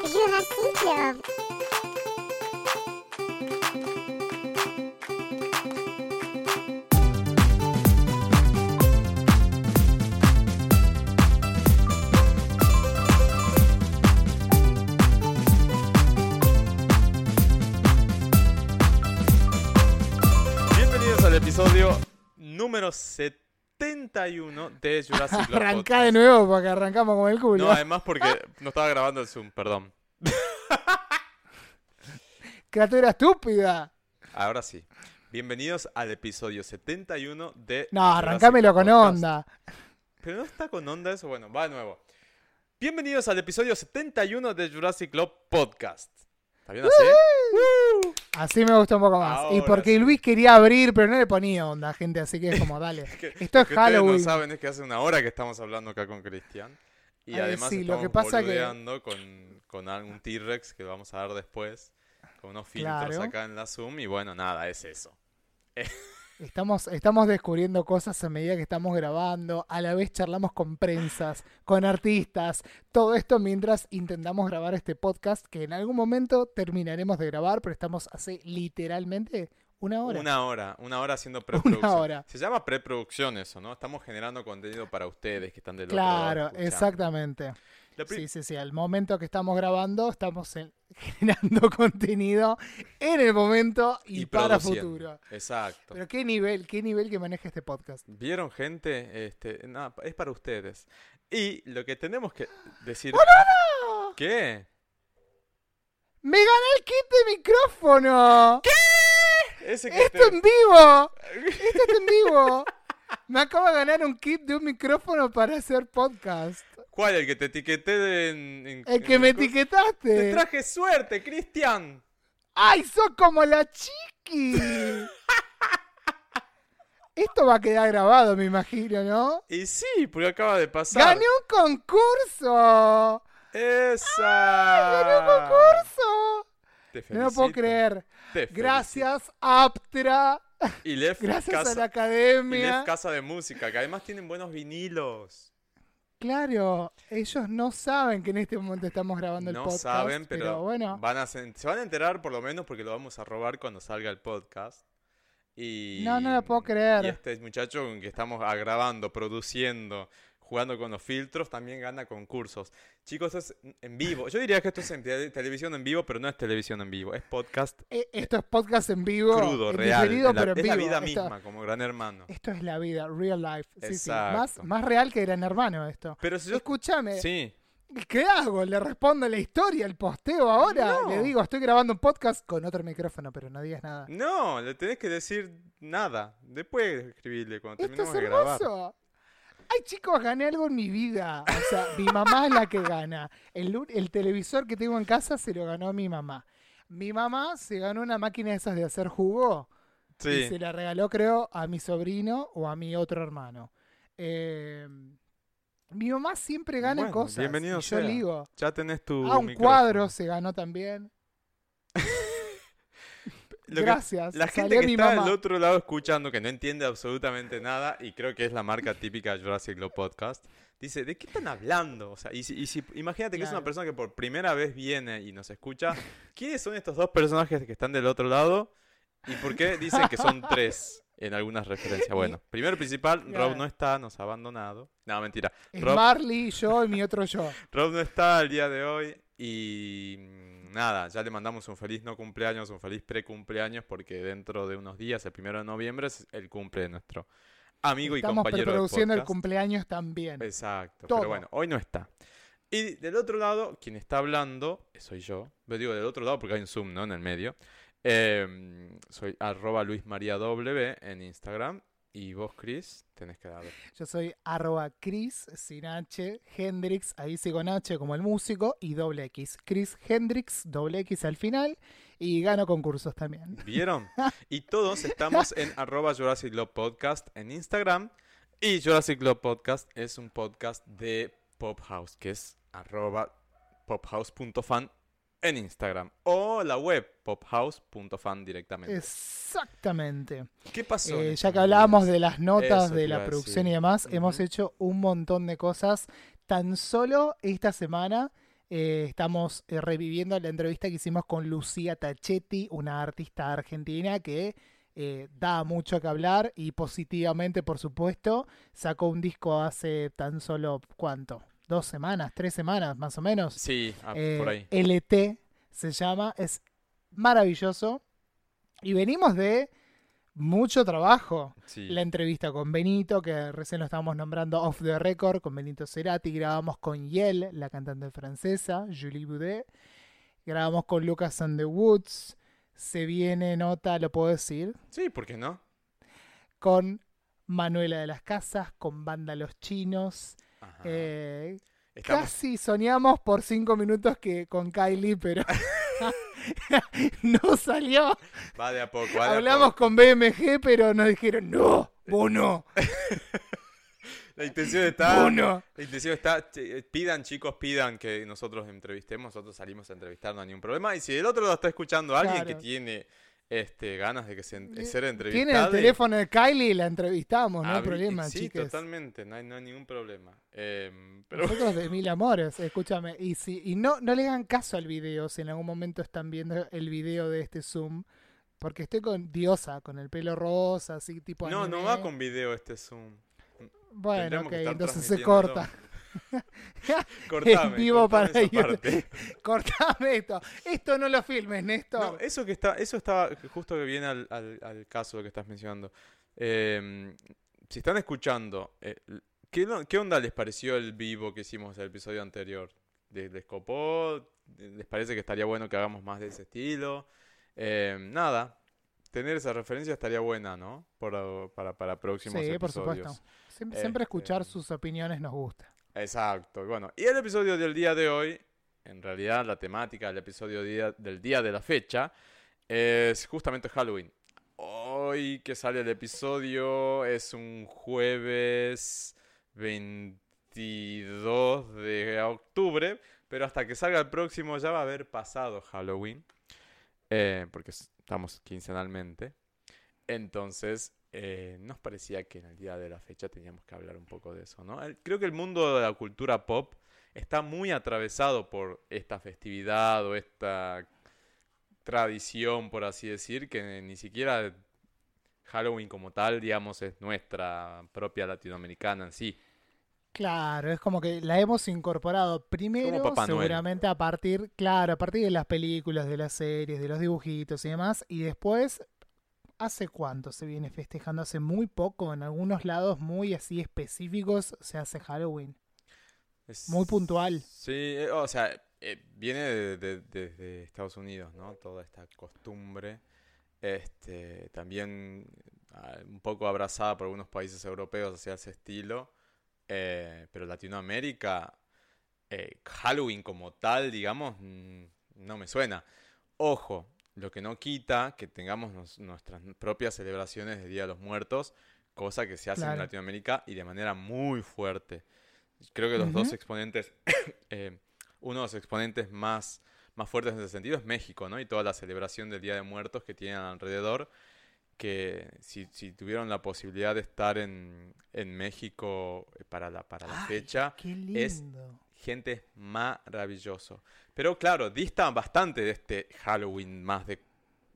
Jurassic 71 de Jurassic Club Arrancá de nuevo porque arrancamos con el culo. No, además porque no estaba grabando el Zoom, perdón. Criatura estúpida. Ahora sí. Bienvenidos al episodio 71 de No, Jurassic arrancámelo con onda. Pero no está con onda eso. Bueno, va de nuevo. Bienvenidos al episodio 71 de Jurassic Club Podcast. ¿Está bien así? Así me gusta un poco más. y Ahora porque sí. Luis quería abrir, pero no le ponía onda, gente. Así que es como, dale. Que- Esto lo es que Halloween. No saben es que hace una hora que estamos hablando acá con Cristian. Y Ay, además sí, lo estamos que pasa que- con, con algún T-Rex que lo vamos a dar después. Con unos filtros Claro. acá en la Zoom. Y bueno, nada, es eso. Estamos, estamos descubriendo cosas a medida que estamos grabando. A la vez charlamos con prensas, con artistas. Todo esto mientras intentamos grabar este podcast que en algún momento terminaremos de grabar, pero estamos hace literalmente una hora. Una hora, una hora haciendo preproducción. hora. Se llama preproducción eso, ¿no? Estamos generando contenido para ustedes que están del otro lado. Claro, exactamente. Sí, sí, sí. Al momento que estamos grabando, estamos en- generando contenido en el momento y, para produciendo. futuro. Exacto. Pero qué nivel, qué nivel que maneja este podcast. ¿Vieron, gente? Este, nada, es para ustedes. Y lo que tenemos que decir... ¡Oh, ¿Qué? ¡Me gané el kit de micrófono! Ese que ¡Esto te- en vivo! ¡Esto está en vivo! Me acabo de ganar un kit de un micrófono para hacer podcast. ¿Cuál? El que te etiqueté en, en- El que en me el co- Te etiquetaste. traje suerte, Cristian. ¡Ay, sos como la chiqui! Esto va a quedar grabado, me imagino, ¿no? Y sí, porque acaba de pasar. ¡Gané un concurso! ¡Esa! ¡Gané un concurso! Te No lo puedo felicito, creer. te felicito. Gracias, Aptra. Y Lef Gracias Casa, a la y academia. Lef Casa de Música, que además tienen buenos vinilos. Claro, ellos no saben que en este momento estamos grabando el No podcast. saben, pero, bueno, van a se, se van a enterar por lo menos porque lo vamos a robar cuando salga el podcast. Y, No, no lo puedo creer. Y este muchacho con que estamos grabando, produciendo, jugando con los filtros, también gana concursos. Chicos, esto es en vivo. Yo diría que esto es en te- televisión en vivo, pero no es televisión en vivo, es podcast eh, esto es podcast en vivo. crudo, en real. diferido, es la, pero en es la vida Esto- misma, como gran hermano. Esto es la vida, real life. Sí, sí. Más, más real que Gran Hermano esto. Pero si yo... Escúchame, Sí, ¿qué hago? ¿Le respondo la historia, el posteo ahora? No. Le digo, estoy grabando un podcast con otro micrófono, pero no digas nada. no, le tenés que decir nada. Después escribirle cuando Esto es de grabar. Ay, chicos, gané algo en mi vida. O sea, mi mamá es la que gana. El, el televisor que tengo en casa se lo ganó mi mamá. Mi mamá se ganó una máquina de esas de hacer jugo y Sí. se la regaló, creo, a mi sobrino o a mi otro hermano. Eh, mi mamá siempre gana Bueno, cosas. bienvenido y yo sea. digo, Ya tenés tu ah, un micrófono. cuadro se ganó también. Lo que- Gracias. La gente que está mamá. del otro lado escuchando, que no entiende absolutamente nada, y creo que es la marca típica de Jurassic Club Podcast, dice, ¿de qué están hablando? O sea, y si, y si- imagínate que es una persona que por primera vez viene y nos escucha, ¿quiénes son estos dos personajes que están del otro lado? ¿Y por qué dicen que son tres en algunas referencias? Bueno, primero principal, Rob no está, nos ha abandonado. No, mentira. Es Rob, Marley, yo y mi otro yo. Rob no está el día de hoy y nada, ya le mandamos un feliz no cumpleaños, un feliz pre-cumpleaños porque dentro de unos días, el primero de noviembre, es el cumple de nuestro amigo y Estamos compañero de preproduciendo el cumpleaños también. Exacto, Todo. pero bueno, hoy no está. Y del otro lado, quien está hablando, soy yo. Lo digo del otro lado porque hay un Zoom, ¿no? En el medio. Eh, soy arroba Luis María W en Instagram. Y vos, Chris, tenés que dar. Yo soy arroba Chris, sin H, Hendrix, ahí sí con H como el músico, y doble X. Chris Hendrix, doble X al final, y gano concursos también. ¿Vieron? Y todos estamos en arroba Jurassic Club Podcast en Instagram. Y Jurassic Club Podcast es un podcast de Pop House, que es arroba pophouse.fan en Instagram. O la web pophouse.fan directamente. Exactamente. ¿Qué pasó? Eh, ya estos que hablábamos de las notas Eso de la producción y demás, hemos hecho un montón de cosas. Tan solo esta semana Eh, estamos eh, reviviendo la entrevista que hicimos con Lucía Tachetti, una artista argentina que eh, da mucho que hablar y positivamente, por supuesto, sacó un disco hace tan solo, ¿cuánto? Dos semanas, tres semanas más o menos. Sí, ah, Eh, por ahí. LT se llama, es maravilloso. Y venimos de mucho trabajo. Sí. La entrevista con Benito, que recién lo estábamos nombrando off the record, con Benito Cerati. Grabamos con Yel, la cantante francesa, Julie Boudet. Grabamos con Lucas and the Woods. Se viene nota, lo puedo decir, Sí, ¿por qué no? con Manuela de las Casas, con Banda Los Chinos. Eh, Estamos, Casi soñamos por cinco minutos que con Kylie, pero no salió. va de a poco. va de a Hablamos poco. con BMG, pero nos dijeron, no, vos no, La intención está. vos no. La intención está. eh, Pidan, chicos, pidan que nosotros entrevistemos. Nosotros salimos a entrevistar, no hay ningún problema. Y si del otro lado está escuchando a alguien que tiene este, ganas de que se, de ser Tiene entrevistado. el teléfono de Kylie y la entrevistamos, no hay problema, Sí, chiques. totalmente, no hay, no hay ningún problema. Em, pero Nosotros de mil amores, escúchame. Y si y no, no le hagan caso al video si en algún momento están viendo el video de este Zoom. Porque estoy con Diosa, con el pelo rosa, así tipo no, anime. no va con video este Zoom. Bueno, tendremos ok, entonces se corta. Cortame, vivo cortame para YouTube. Cortame esto. Esto no lo filmes, Néstor. No, eso que está, eso estaba justo que viene al, al, al caso que estás mencionando. Em, si están escuchando, eh, ¿qué, no- ¿qué onda les pareció el vivo que hicimos el episodio anterior? ¿Les, les copó? ¿Les parece que estaría bueno que hagamos más de ese estilo? Em, nada, tener esa referencia estaría buena, ¿no? Por- para, para próximos sí, por episodios. supuesto. Siempre, siempre escuchar Este- sus opiniones nos gusta. Exacto. Bueno, y el episodio del día de hoy, en realidad la temática del episodio del día de la fecha, es justamente Halloween. Hoy que sale el episodio es un jueves 22 de octubre, pero hasta que salga el próximo ya va a haber pasado Halloween, eh, porque estamos quincenalmente. Entonces, eh, nos parecía que en el día de la fecha teníamos que hablar un poco de eso, ¿no? Creo que el mundo de la cultura pop está muy atravesado por esta festividad o esta tradición, por así decir, que ni siquiera Halloween como tal, digamos, es nuestra propia latinoamericana en sí. Claro, es como que la hemos incorporado primero, Noel. seguramente a partir, claro, a partir de las películas, de las series, de los dibujitos y demás, y después, ¿hace cuánto se viene festejando? Hace muy poco, en algunos lados muy así específicos se hace Halloween. Es- Muy puntual. Sí, eh, o sea, eh, viene de, Estados Unidos, ¿no? Toda esta costumbre. Este, también ah, un poco abrazada por algunos países europeos hacia ese estilo. Eh, pero Latinoamérica, eh, Halloween como tal, digamos, mm, no me suena. Ojo, lo que no quita que tengamos nos- nuestras propias celebraciones de Día de los Muertos, cosa que se hace en Claro. Latinoamérica y de manera muy fuerte. Creo que los dos exponentes, eh, uno de los exponentes más, más fuertes en ese sentido es México, ¿no? Y toda la celebración del Día de Muertos que tienen alrededor, que si, si tuvieron la posibilidad de estar en, en México eh, para la, para la Ay, fecha, Qué es lindo. Gente es maravilloso. Pero claro, dista bastante de este Halloween más de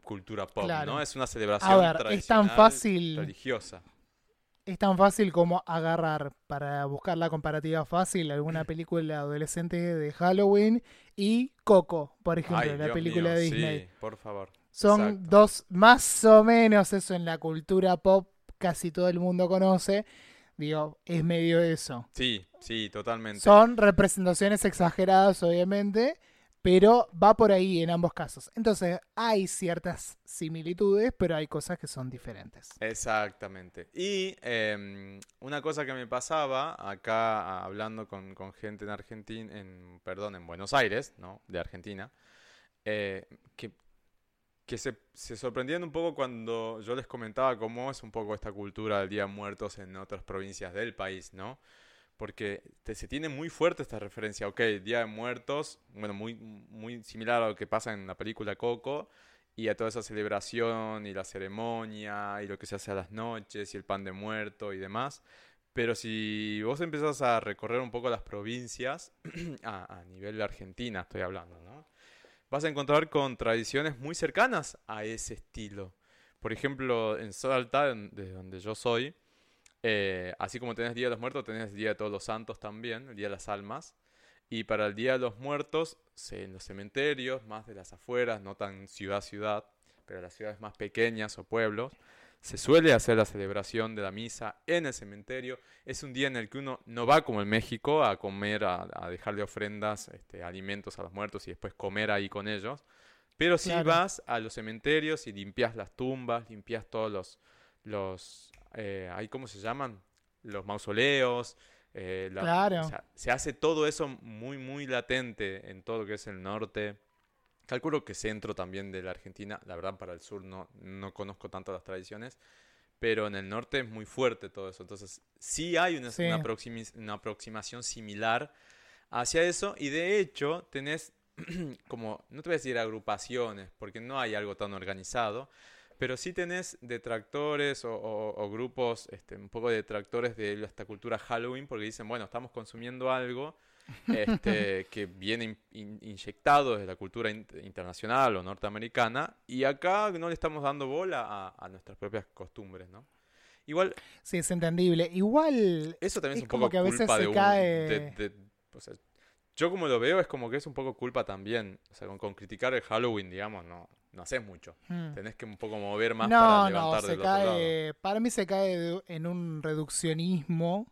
cultura pop, Claro. ¿no? Es una celebración A ver, es tan tradicional, fácil. religiosa. Es tan fácil como agarrar, para buscar la comparativa fácil, alguna película adolescente de Halloween y Coco, por ejemplo, Ay, la Dios película mío, de Disney. sí, por favor. Son Exacto. dos, más o menos eso en la cultura pop, casi todo el mundo conoce. Digo, es medio eso. Sí, sí, totalmente. Son representaciones exageradas, obviamente, pero va por ahí en ambos casos. Entonces, hay ciertas similitudes, pero hay cosas que son diferentes. Exactamente. Y em, una cosa que me pasaba acá hablando con, con gente en Argentina, en, perdón, en Buenos Aires, ¿no? De Argentina, eh, que, que se, se sorprendían un poco cuando yo les comentaba cómo es un poco esta cultura del Día de Muertos en otras provincias del país, ¿no? Porque te- se tiene muy fuerte esta referencia, ok, Día de Muertos, bueno, muy, muy similar a lo que pasa en la película Coco, y a toda esa celebración y la ceremonia y lo que se hace a las noches y el pan de muerto y demás. Pero si vos empezás a recorrer un poco las provincias, a, a nivel de Argentina estoy hablando, ¿no? Vas a encontrar con tradiciones muy cercanas a ese estilo. Por ejemplo, en Salta, de donde yo soy, eh, así como tenés Día de los Muertos, tenés Día de Todos los Santos también, el Día de las Almas. Y para el Día de los Muertos, en los cementerios, más de las afueras, no tan ciudad-ciudad, pero las ciudades más pequeñas o pueblos, se suele hacer la celebración de la misa en el cementerio. Es un día en el que uno no va como en México a comer, a, a dejarle ofrendas, este, alimentos a los muertos y después comer ahí con ellos. Pero sí Claro. vas a los cementerios y limpias las tumbas, limpias todos los, los eh, ahí, ¿cómo se llaman? Los mausoleos. eh, la- Claro. o sea, se hace todo eso muy, muy latente en todo lo que es el norte. Calculo que centro también de la Argentina, la verdad para el sur no, no conozco tanto las tradiciones, pero en el norte es muy fuerte todo eso. Entonces sí hay una, Sí. una, aproximación similar hacia eso y de hecho tenés como, no te voy a decir agrupaciones, porque no hay algo tan organizado, pero sí tenés detractores o, o- o grupos, este, un poco detractores de esta cultura Halloween, porque dicen, bueno, estamos consumiendo algo este, que viene in- in- inyectado desde la cultura in- internacional o norteamericana, y acá no le estamos dando bola a, a nuestras propias costumbres, ¿no? Igual, Sí, es entendible. Igual, eso también es, Es un poco que a veces culpa se de un... cae- de- de- o sea, yo como lo veo es como que es un poco culpa también. O sea, con, con criticar el Halloween, digamos, no, no haces mucho. mm. Tenés que un poco mover más no, para no, levantar se del otro lado. cae, para mí se cae en un reduccionismo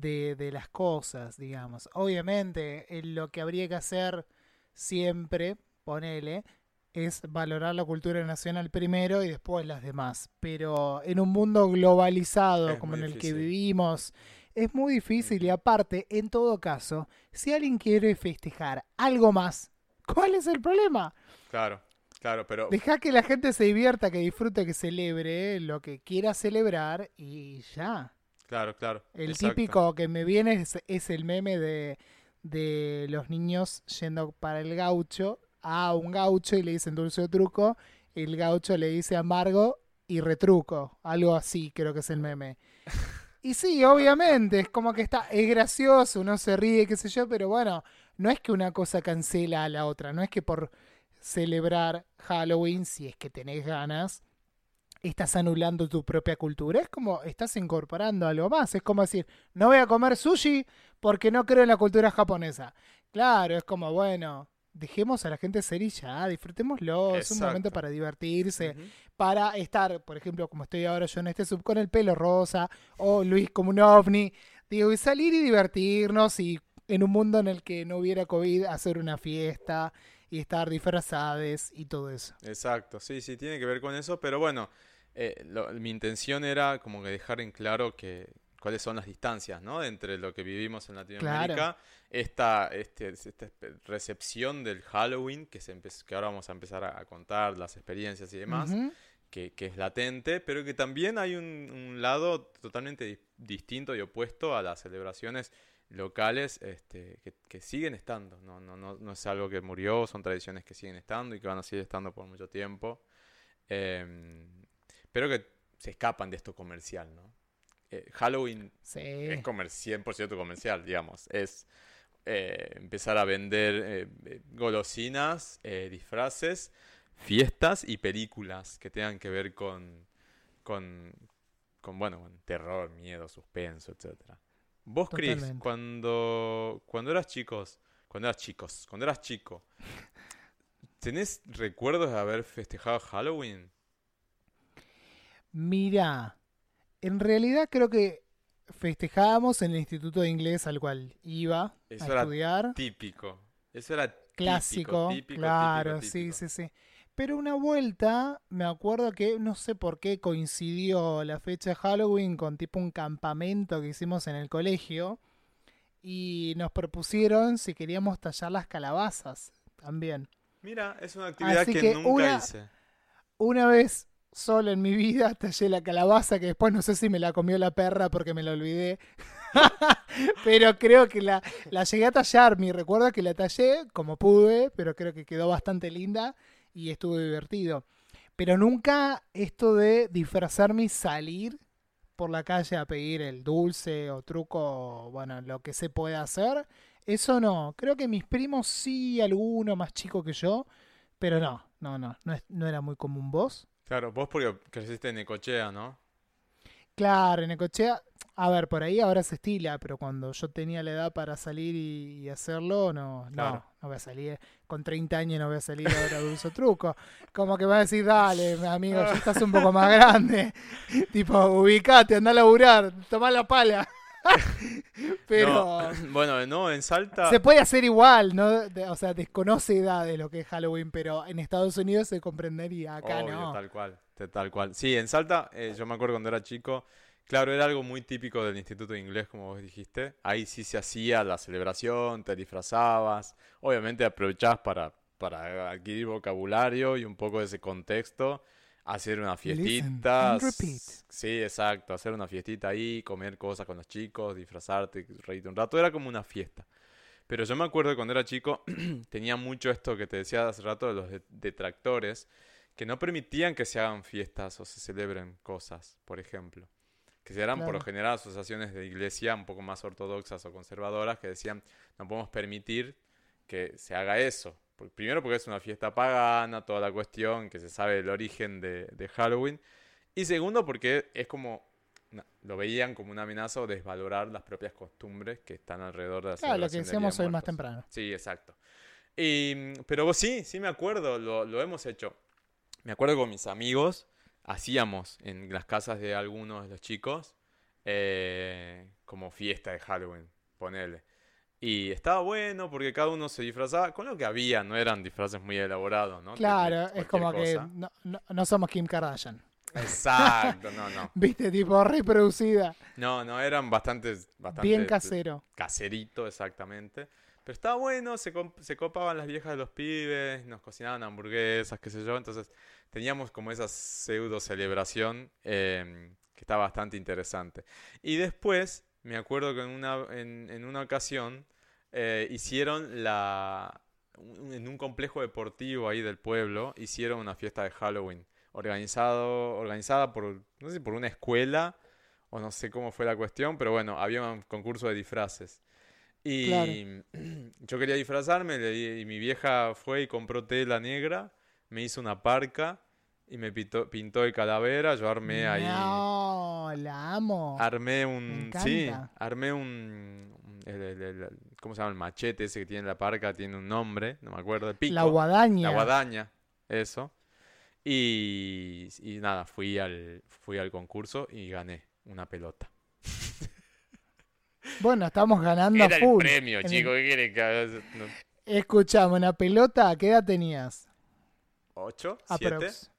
de, de las cosas, digamos. Obviamente, eh, lo que habría que hacer siempre, ponele, es valorar la cultura nacional primero y después las demás. Pero en un mundo globalizado Es como en el que vivimos, es muy difícil y aparte, en todo caso, si alguien quiere festejar algo más, ¿cuál es el problema? Claro, claro, pero... Deja que la gente se divierta, que disfrute, que celebre lo que quiera celebrar y ya. Claro, claro. El exacto. típico que me viene es, es el meme de, de los niños yendo para el gaucho a un gaucho y le dicen dulce o truco. El gaucho le dice amargo y retruco. Algo así creo que es el meme. Y sí, obviamente, es como que está, es gracioso, uno se ríe, qué sé yo, pero bueno, no es que una cosa cancela a la otra, no es que por celebrar Halloween, si es que tenés ganas, estás anulando tu propia cultura. Es como estás incorporando algo más. Es como decir, no voy a comer sushi porque no creo en la cultura japonesa. Claro, es como, bueno, dejemos a la gente ser y ya, disfrutémoslo. Es un momento para divertirse, para estar, por ejemplo, como estoy ahora yo en este sub con el pelo rosa, o Luis como un ovni. Digo, y salir y divertirnos y en un mundo en el que no hubiera COVID, hacer una fiesta y estar disfrazados y todo eso. Exacto, sí, sí, tiene que ver con eso, pero bueno, eh, lo- mi intención era como que dejar en claro que cuáles son las distancias, ¿no? Entre lo que vivimos en Latinoamérica, esta, este, esta recepción del Halloween, que, se que ahora vamos a empezar a, a contar las experiencias y demás, Ujú. que, que es latente, pero que también hay un, un lado totalmente di- distinto y opuesto a las celebraciones locales este, que, que siguen estando. No, no, no, no es algo que murió, son tradiciones que siguen estando y que van a seguir estando por mucho tiempo. Em, pero que se escapan de esto comercial, ¿no? Eh, Halloween Sí. es comer 100% comercial, digamos. Es eh, empezar a vender eh, golosinas, disfraces, fiestas y películas que tengan que ver con, con, con, bueno, con terror, miedo, suspenso, etcétera. Vos, Chris, Totalmente. cuando, cuando eras chicos, cuando eras chicos, cuando eras chico, ¿tenés recuerdos de haber festejado Halloween? Mira, en realidad creo que festejábamos en el instituto de inglés al cual iba Eso a era estudiar. Típico. Eso era típico, Clásico, típico, claro, típico, sí, sí, sí. Pero una vuelta, me acuerdo que no sé por qué coincidió la fecha de Halloween con tipo un campamento que hicimos en el colegio y nos propusieron si queríamos tallar las calabazas también. Mira, es una actividad Así que, que nunca una- hice. Una vez solo en mi vida tallé la calabaza que después no sé si me la comió la perra porque me la olvidé. pero creo que la, la llegué a tallar. Mi recuerdo es que la tallé como pude, pero creo que quedó bastante linda y estuvo divertido. Pero nunca esto de disfrazarme y salir por la calle a pedir el dulce o truco, bueno, lo que se puede hacer. Eso no. Creo que mis primos sí, alguno más chico que yo, pero no, no, no, no, no era muy común vos. Claro, vos porque creciste en Necochea, ¿no? Claro, en Ecochea, a ver, por ahí ahora se estila, pero cuando yo tenía la edad para salir y, y hacerlo, no, Claro. no, no voy a salir, con 30 años no voy a salir ahora dulce o truco. Como que va a decir, dale, amigo, ya estás un poco más grande. tipo, ubicate, anda a laburar, tomá la pala. pero No, bueno, no, en Salta. se puede hacer igual, ¿no? O sea, desconoce edad de lo que es Halloween, pero en Estados Unidos se comprendería, acá Obvio, no. tal cual, tal cual. Sí, en Salta, eh, yo me acuerdo cuando era chico, claro, era algo muy típico del Instituto de Inglés, como vos dijiste. Ahí sí se hacía la celebración, te disfrazabas, obviamente aprovechabas para, para adquirir vocabulario y un poco de ese contexto, hacer una fiestita. Sí, exacto, hacer una fiestita ahí, comer cosas con los chicos, disfrazarte, reírte un rato, era como una fiesta. Pero yo me acuerdo que cuando era chico tenía mucho esto que te decía hace rato de los de- detractores, que no permitían que se hagan fiestas o se celebren cosas, por ejemplo. Que se eran por lo general asociaciones de iglesia un poco más ortodoxas o conservadoras que decían no podemos permitir que se haga eso. Primero porque es una fiesta pagana, toda la cuestión, que se sabe el origen de, de Halloween. Y segundo porque es como, lo veían como una amenaza o desvalorar las propias costumbres que están alrededor de la Claro, lo que decíamos de hoy más temprano. Sí, exacto. Y, pero sí, sí me acuerdo, lo, lo hemos hecho. Me acuerdo con mis amigos, hacíamos en las casas de algunos de los chicos eh, como fiesta de Halloween, ponele. Y estaba bueno porque cada uno se disfrazaba con lo que había, no eran disfraces muy elaborados, ¿no? Claro, es como que no, no- no somos Kim Kardashian. Exacto, no, no. Viste, tipo reproducida. No, no, eran bastante, bastante Bien casero. caserito, exactamente. Pero estaba bueno, se, se copaban las viejas de los pibes, nos cocinaban hamburguesas, qué sé yo. Entonces teníamos como esa pseudo celebración eh, que está bastante interesante. Y después, me acuerdo que en una, en, en una ocasión eh, hicieron la... En un complejo deportivo ahí del pueblo, hicieron una fiesta de Halloween. Organizado, organizada por, no sé por una escuela o no sé cómo fue la cuestión, pero bueno, había un concurso de disfraces. Y Claro. yo quería disfrazarme y mi vieja fue y compró tela negra, me hizo una parca y me pintó, pintó de calavera, yo armé ahí, No, la amo. armé un, sí, armé un, un- el- el- el- ¿cómo se llama? El machete ese que tiene la parca, tiene un nombre, no me acuerdo, el pico. la guadaña. La guadaña, eso. Y, y nada, fui al, fui al concurso y gané una pelota. Bueno, estamos ganando a Era el full. premio, el- chico, ¿qué quiere que haga? No, Escuchame, una pelota, ¿a qué edad tenías? ¿Ocho? ¿Siete? Aprox.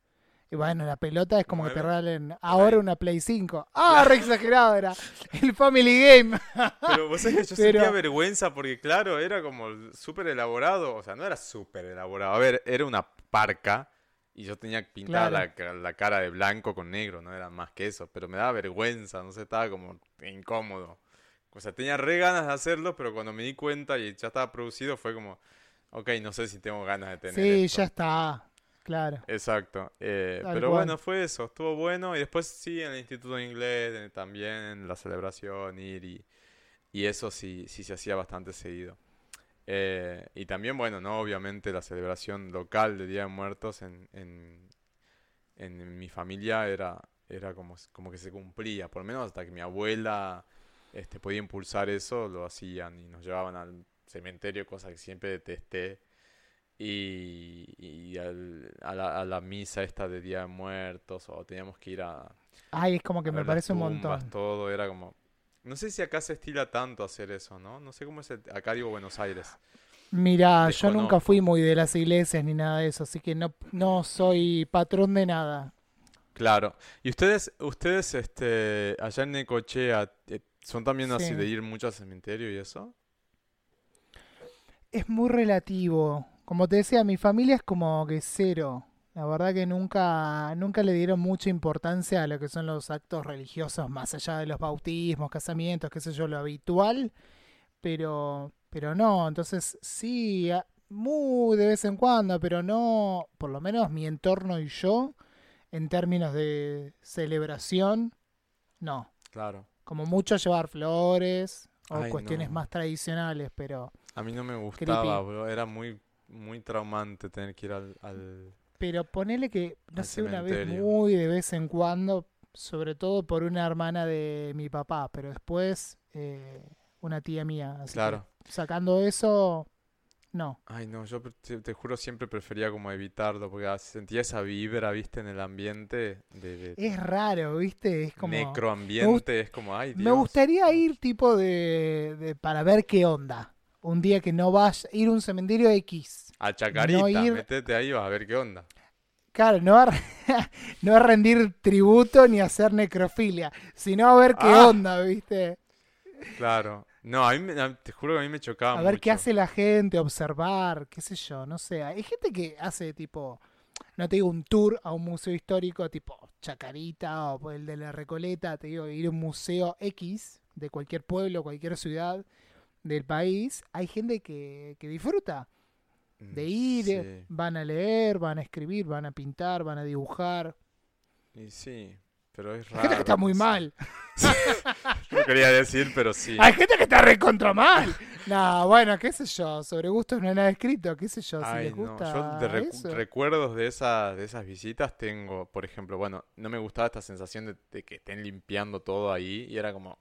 Y bueno, la pelota es como que te regalen ahora una Play 5. Ah, re exagerado era. El Family Game. Pero vos sabés que yo Pero- sentía vergüenza porque, claro, era como súper elaborado. O sea, no era súper elaborado. A ver, era una parca y yo tenía pintada Claro. la, la cara de blanco con negro, no era más que eso. Pero me daba vergüenza, no sé, estaba como incómodo. O sea, tenía re ganas de hacerlo, pero cuando me di cuenta y ya estaba producido fue como, ok, no sé si tengo ganas de tener Sí, esto. ya está. Claro. Exacto. eh, pero cual. bueno, fue eso, estuvo bueno. Y después sí, en el Instituto de Inglés también, la celebración, ir y, y eso sí, sí se hacía bastante seguido. Eh, y también, bueno, no, obviamente la celebración local de Día de Muertos en, en, en mi familia era, era como, como que se cumplía, por lo menos hasta que mi abuela este, podía impulsar eso, lo hacían y nos llevaban al cementerio, cosa que siempre detesté y, y al- a, la, a la misa esta de Día de Muertos o teníamos que ir a, Ay, es como que me parece un montón. todo era como no sé si acá se estila tanto hacer eso, ¿no? No sé cómo es el- acá digo Buenos Aires. Mira, yo nunca fui muy de las iglesias ni nada de eso, así que no, no soy patrón de nada. Claro. ¿Y ustedes ustedes este allá en Necochea eh, son también así Sí. de ir mucho al cementerio y eso? Es muy relativo. Como te decía, mi familia es como que cero. La verdad que nunca, nunca le dieron mucha importancia a lo que son los actos religiosos, más allá de los bautismos, casamientos, qué sé yo, lo habitual. Pero, pero no, entonces sí, muy de vez en cuando, pero no, por lo menos mi entorno y yo, en términos de celebración, no. Claro. Como mucho llevar flores o Ay, cuestiones no. más tradicionales, pero A mí no me Creepy. gustaba, bro. Era muy, muy traumante tener que ir al, al- pero ponele que, no sé, una vez muy de vez en cuando, sobre todo por una hermana de mi papá, pero después eh, una tía mía. así que Claro. sacando eso, no. Ay, no, yo te, te juro siempre prefería como evitarlo, porque ah, sentía esa vibra, viste, en el ambiente de, de Es raro, ¿viste? Es como... necroambiente, es como, ay, Me gustaría ir tipo de, de- para ver qué onda. Un día que no vaya, ir a un cementerio X. A Chacarita, no ir- metete ahí, vas a ver qué onda. Claro, no a, no a rendir tributo ni a hacer necrofilia, sino a ver qué Ah. onda, ¿viste? Claro. No, a mí me- a- te juro que a mí me chocaba A ver qué hace la gente, observar, qué sé yo, no sé. Hay gente que hace tipo, no te digo un tour a un museo histórico tipo Chacarita o el de la Recoleta, te digo ir a un museo X de cualquier pueblo, cualquier ciudad del país. Hay gente que, que disfruta de Mm, ir, Sí, van a leer, van a escribir, van a pintar, van a dibujar. y sí, pero es Hay raro. gente que está muy no sé. mal. No quería decir, pero sí. Hay gente que está recontra mal. No, bueno, qué sé yo, sobre gustos no hay nada escrito, qué sé yo, si Ay, les no, gusta yo de recu- eso. recuerdos de, esa, de esas visitas tengo, por ejemplo, bueno, no me gustaba esta sensación de, de que estén limpiando todo ahí y era como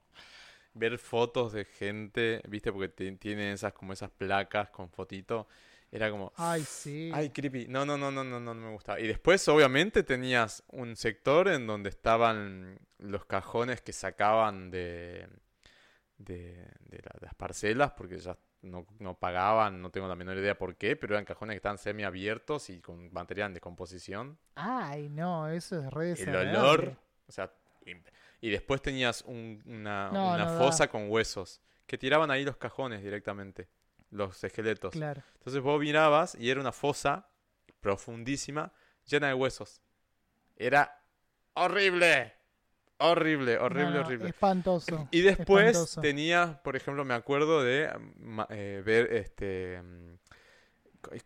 ver fotos de gente, viste, porque tienen esas como esas placas con fotito, era como, Ay, sí. ay, creepy, no, no, no, no, no, no, no me gustaba. Y después, obviamente, tenías un sector en donde estaban los cajones que sacaban de, de, de la- las parcelas, porque ya no, no pagaban, no tengo la menor idea por qué, pero eran cajones que estaban semiabiertos y con material en descomposición. Ay, no, eso es re El olor, o sea, y, después tenías un- una, No, una no da. fosa con huesos, que tiraban ahí los cajones directamente, los esqueletos. Claro. Entonces vos mirabas y era una fosa profundísima, llena de huesos. Era horrible. Horrible, horrible, No, horrible. Espantoso. Y después espantoso. tenía, por ejemplo, me acuerdo de eh, ver este mm,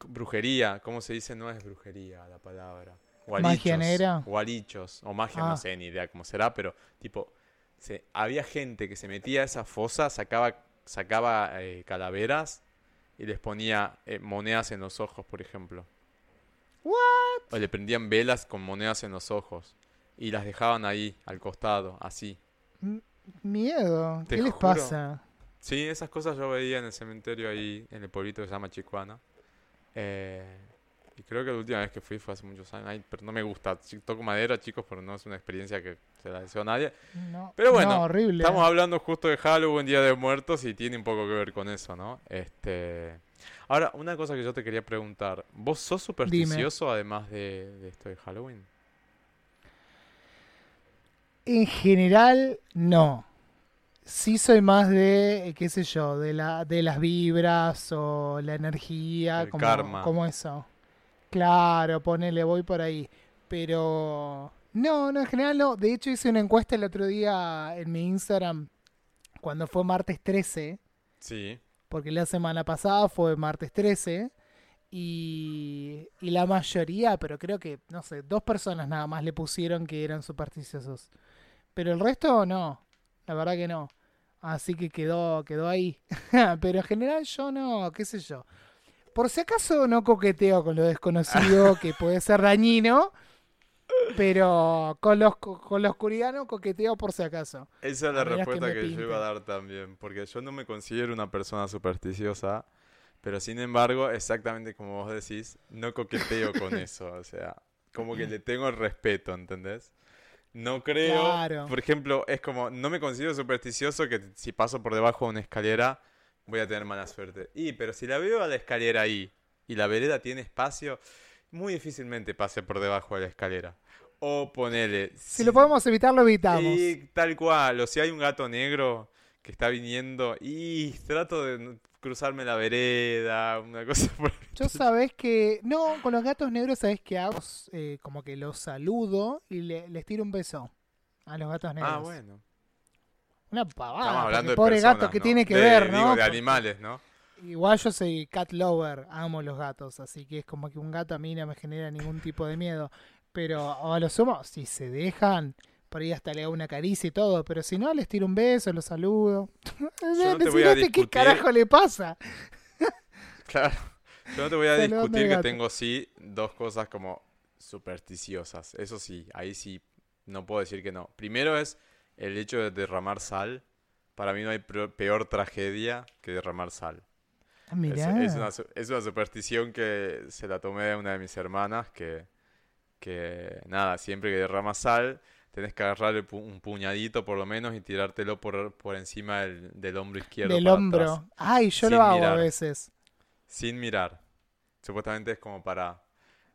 brujería, ¿cómo se dice? No es brujería la palabra. Magia negra. Gualichos, o magia, Ah. no sé ni idea cómo será, pero tipo, se, había gente que se metía a esa fosa, sacaba, sacaba eh, calaveras y les ponía eh, monedas en los ojos, por ejemplo. O le prendían velas con monedas en los ojos y las dejaban ahí, al costado, así. M- Miedo. ¿Qué les juro. pasa? Sí, esas cosas yo veía en el cementerio ahí, en el pueblito que se llama Chicuana. Eh, y creo que la última vez que fui fue hace muchos años. Ay, pero no me gusta. Toco madera, chicos, pero no es una experiencia que se la deseo a nadie. No. Pero bueno, No, horrible. Estamos hablando justo de Halloween, Día de Muertos, y tiene un poco que ver con eso, ¿no? Este... Ahora, una cosa que yo te quería preguntar. ¿Vos sos supersticioso además de, de esto de Halloween? En general, no. Sí soy más de, qué sé yo, de la, de las vibras o la energía, El como, karma. como eso. Claro, ponele, voy por ahí. Pero no, no, en general no. De hecho hice una encuesta el otro día en mi Instagram, cuando fue martes 13, Sí. porque la semana pasada fue martes 13. Y, y la mayoría, pero creo que, no sé, dos personas nada más le pusieron que eran supersticiosos. Pero el resto no, la verdad que no. Así que quedó, quedó ahí. pero en general yo no, qué sé yo. Por si acaso no coqueteo con lo desconocido, que puede ser dañino. Pero con, los, con la oscuridad no coqueteo por si acaso. Esa es la que respuesta que, yo iba a dar también, porque yo no me considero una persona supersticiosa, pero sin embargo, exactamente como vos decís, no coqueteo con eso, o sea, como que le tengo el respeto, ¿entendés? No creo, Claro. por ejemplo, es como, no me considero supersticioso que si paso por debajo de una escalera voy a tener mala suerte. Y, pero si la veo a la escalera ahí y la vereda tiene espacio, muy difícilmente pase por debajo de la escalera. O ponele, Si lo podemos evitar, lo evitamos. y tal cual, o si hay un gato negro que está viniendo y trato de cruzarme la vereda, una cosa por Yo sabés que. No, con los gatos negros, sabés que hago? Eh, como que los saludo y le- les tiro un beso a los gatos negros. Ah, bueno. Una pavada. Estamos hablando de pobre personas, gato, ¿qué ¿no? tiene que De- ver, digo, no? de animales, ¿no? Igual yo soy cat lover, amo los gatos, así que es como que un gato a mí no me genera ningún tipo de miedo. Pero a lo sumo, si se dejan, por ahí hasta le hago una caricia y todo, pero si no, les tiro un beso, los saludo. no te voy a Decime ¿Qué discutir. carajo le pasa? Claro. Yo no te voy a Saludando discutir que tengo sí dos cosas como supersticiosas. Eso sí, ahí sí no puedo decir que no. Primero es el hecho de derramar sal. Para mí no hay peor tragedia que derramar sal. Es, Mirá. es una, su- es una superstición que se la tomé de una de mis hermanas que, que nada, siempre que derramas sal, tenés que agarrar pu- un puñadito por lo menos y tirártelo por, por encima del, del hombro izquierdo Del hombro. atrás, Ay, yo lo hago a veces. sin mirar. Supuestamente es como para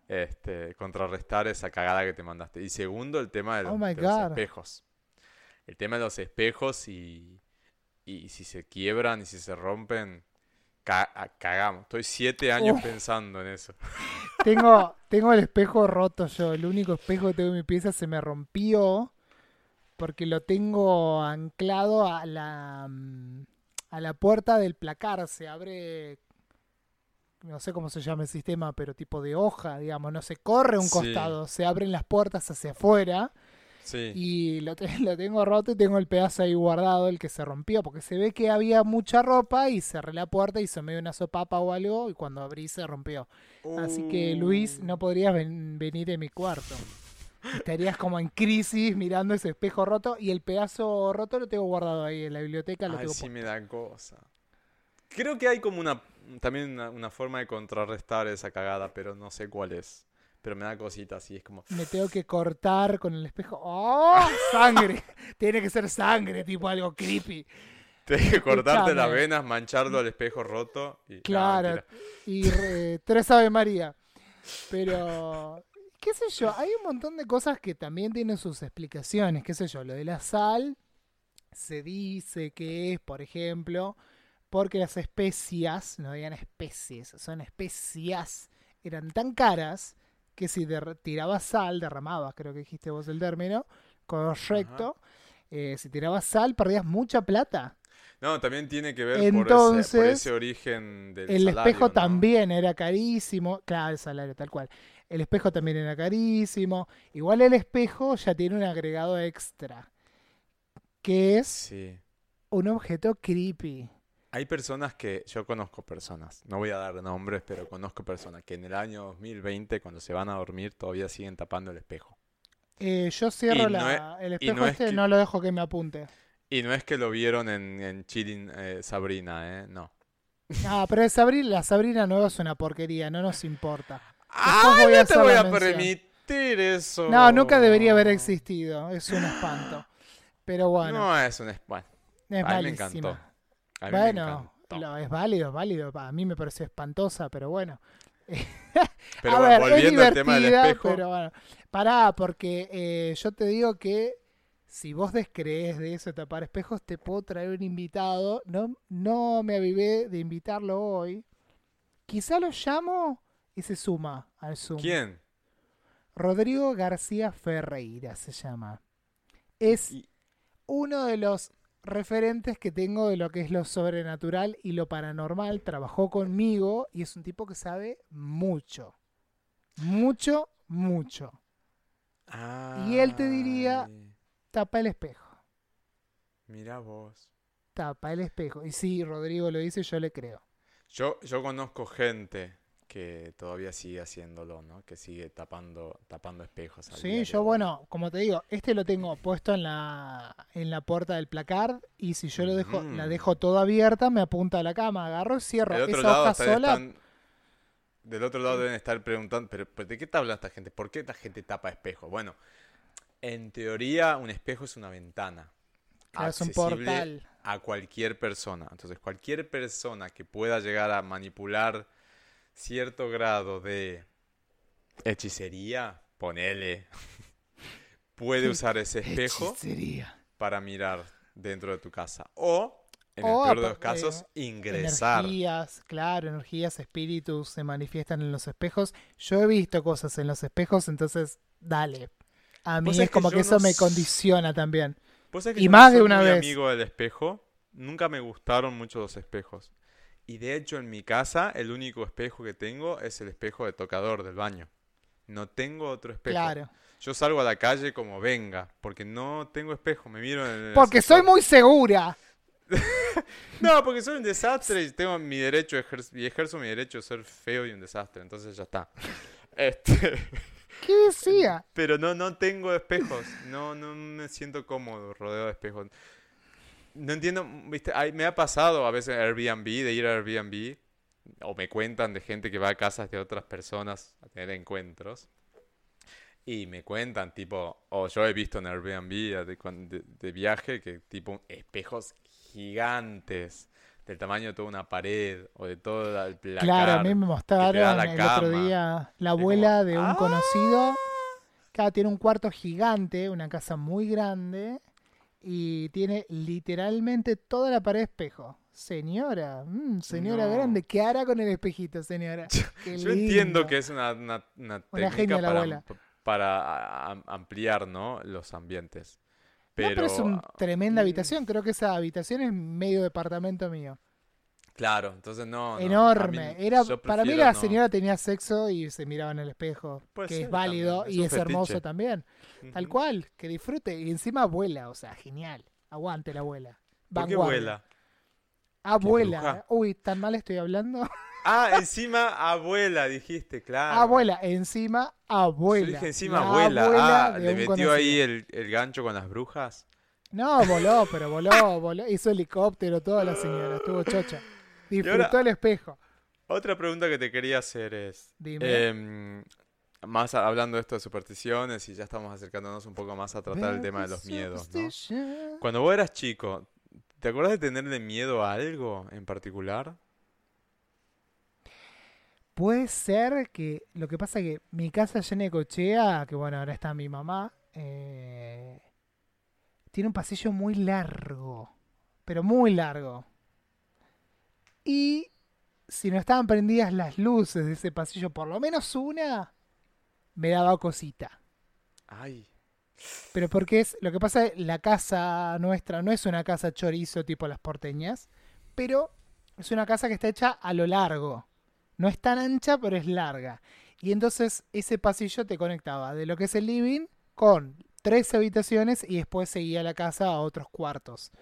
este, contrarrestar esa cagada que te mandaste. Y segundo, el tema de los, Oh de los espejos. El tema de los espejos y, y si se quiebran y si se rompen, ca- a- cagamos. Estoy siete años pensando en eso. Tengo, tengo el espejo roto yo. El único espejo que tengo en mi pieza se me rompió porque lo tengo anclado a la, mm, a la puerta del placar. Se abre, no sé cómo se llama el sistema, pero tipo de hoja, digamos. No se corre un Sí. costado, se abren las puertas hacia afuera. Sí. Y lo, te- lo tengo roto y tengo el pedazo ahí guardado, el que se rompió, porque se ve que había mucha ropa y cerré la puerta y se me dio una sopapa o algo y cuando abrí se rompió. Así que Luis, Uh. no podrías ven- venir en mi cuarto. Estarías como en crisis mirando ese espejo roto y el pedazo roto lo tengo guardado ahí en la biblioteca. Lo Ay, tengo sí me da cosa. Creo que hay como una también una, una forma de contrarrestar esa cagada, pero no sé cuál es. Pero me da cosita así, es como Me tengo que cortar con el espejo. ¡Oh! ¡Sangre! Tiene que ser sangre, tipo algo creepy. Tienes que cortarte las venas, mancharlo al espejo roto y no, Claro. y re- tres Ave María. Pero, qué sé yo, hay un montón de cosas que también tienen sus explicaciones. Qué sé yo, lo de la sal se dice que es, por ejemplo, porque las especias, no digan especies, son especias, eran tan caras que si tirabas sal, derramabas, creo que dijiste vos el término, correcto. eh, si tirabas sal, perdías mucha plata. No, también tiene que ver por, ese, por Entonces, ese origen del El salario, espejo ¿no? también era carísimo. Claro, el salario, tal cual. El espejo también era carísimo. Igual el espejo ya tiene un agregado extra. Que es Sí. un objeto creepy. Hay personas que, yo conozco personas, no voy a dar nombres, pero conozco personas que en el año 2020, cuando se van a dormir, todavía siguen tapando el espejo. Eh, yo cierro no el espejo no es este, que- no lo dejo que me apunte. Y no es que lo vieron en, en Chilling eh, Sabrina, ¿eh? No. Ah, pero el Sabrina, la Sabrina nueva es una porquería, no nos importa. ¡Ah, no te voy a mención. permitir eso! No, nunca debería haber existido. Es un espanto. Pero bueno, No es un... es- Bueno, es a mí me encantó. A mí me Bueno, lo- es válido, es válido. A mí me pareció espantosa, pero bueno. Pero a bueno, ver, es volviendo al tema del divertida, espejo, pero bueno. Pará, porque eh, yo te digo que si vos descrees de eso, tapar espejos, te puedo traer un invitado. No, no me avivé de invitarlo hoy. Quizá lo llamo y se suma al Zoom. ¿quién? Rodrigo García Ferreira se llama. Es uno de los referentes que tengo de lo que es lo sobrenatural y lo paranormal. Trabajó conmigo y es un tipo que sabe mucho. Mucho, mucho. Y él te diría- Tapa el espejo. Mira vos. Tapa el espejo. Y si Rodrigo lo dice, yo le creo. Yo, yo conozco gente que todavía sigue haciéndolo, ¿no? Que sigue tapando, tapando espejos. Sí, yo bueno, como te digo, este lo tengo puesto en la, en la puerta del placard y si yo lo dejo, la Mm. dejo toda abierta, me apunta a la cama, agarro y cierro. Del otro Esa lado hoja sola, están- Del otro lado deben estar preguntando, pero, pero ¿de qué está hablando esta gente? ¿Por qué esta gente tapa espejos? Bueno, en teoría un espejo es una ventana. claro, es un portal. a cualquier persona. Entonces, cualquier persona que pueda llegar a manipular cierto grado de hechicería, ponele, puede usar ese espejo Hechicería. para mirar dentro de tu casa. O, en el O peor de los casos, eh, ingresar. Energías, claro, energías, espíritus se manifiestan en los espejos. Yo he visto cosas en los espejos, entonces dale. A mí es que como que eso no me condiciona también. Y más no de una muy vez. amigo del espejo. Nunca me gustaron mucho los espejos. Y de hecho en mi casa el único espejo que tengo es el espejo de tocador del baño. No tengo otro espejo. Claro. Yo salgo a la calle como venga, porque no tengo espejo, me miro en el Porque soy muy segura. No, porque soy un desastre y tengo mi derecho ejer- y ejerzo mi derecho de ser feo y un desastre, entonces ya está. Este, ¿Qué decía? pero no no tengo espejos, no no me siento cómodo rodeado de espejos. No entiendo, viste, Ay, me ha pasado a veces Airbnb de ir a Airbnb o me cuentan de gente que va a casas de otras personas a tener encuentros. Y me cuentan, tipo, o yo he visto en Airbnb de, de- de viaje que, tipo, espejos gigantes, del tamaño de toda una pared o de toda la, la Claro, a mí me mostraron la el otro cama. día la como, abuela de un "Ah". conocido. Claro, tiene un cuarto gigante, una casa muy grande y tiene literalmente toda la pared espejo. Señora, mm, señora No. grande, ¿qué hará con el espejito, señora? Qué Yo entiendo que es una, una, una Una técnica para, ampliar, ¿no? los ambientes. Pero, No, pero es una tremenda mm, habitación. Creo que esa habitación es medio departamento mío. Claro, entonces no. Enorme. mí- Era, para mí la no. señora tenía sexo y se miraba en el espejo. Puede que ser es válido también, y un es hermoso también. Tal cual, que disfrute. Y encima abuela, o sea, genial. Aguante la abuela. ¿Por qué Vanguardia. abuela? Uy, tan mal estoy hablando. Ah, encima abuela, dijiste, claro. Abuela, encima abuela. Yo dije encima La abuela. Ah, ¿le metió ahí el, el gancho con las brujas? No, voló, pero voló, voló. Hizo helicóptero toda la señora. Estuvo chocha. Disfrutó el espejo. Otra pregunta que te quería hacer es, Dime. em, más a- hablando de esto de supersticiones y ya estamos acercándonos un poco más a tratar el tema de los miedos, ¿no? Cuando vos eras chico, ¿te acuerdas de tenerle miedo a algo en particular? Puede ser que lo que pasa que mi casa llena de cochea, que bueno, ahora está mi mamá, eh, tiene un pasillo muy largo, pero muy largo. Y si no estaban prendidas las luces de ese pasillo, por lo menos una, me daba cosita. Ay, Pero porque es, lo que pasa es la casa nuestra no es una casa chorizo tipo las porteñas, pero es una casa que está hecha a lo largo. No es tan ancha, pero es larga. Y entonces ese pasillo te conectaba de lo que es el living con tres habitaciones y después seguía la casa a otros cuartos.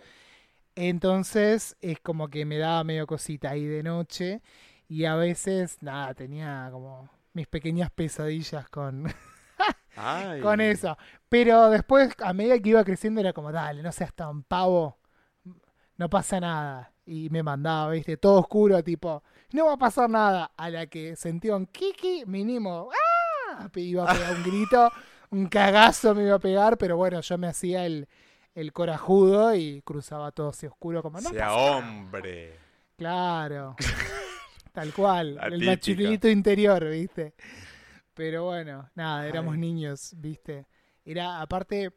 Entonces es como que me daba medio cosita ahí de noche y a veces, nada, tenía como mis pequeñas pesadillas con, ay. con eso. Pero después, a medida que iba creciendo, era como, dale, no seas tan pavo, no pasa nada. Y me mandaba, viste, todo oscuro, tipo, no va a pasar nada. A la que sentía un kiki, mínimo, ¡ah! Iba a pegar un grito, un cagazo me iba a pegar, pero bueno, yo me hacía el, el corajudo y cruzaba todo así oscuro, como, no Sea pasa nada". hombre. Claro. Tal cual. La el machulito interior, ¿viste? Pero bueno, nada, éramos Ay. niños, ¿viste? Era, aparte,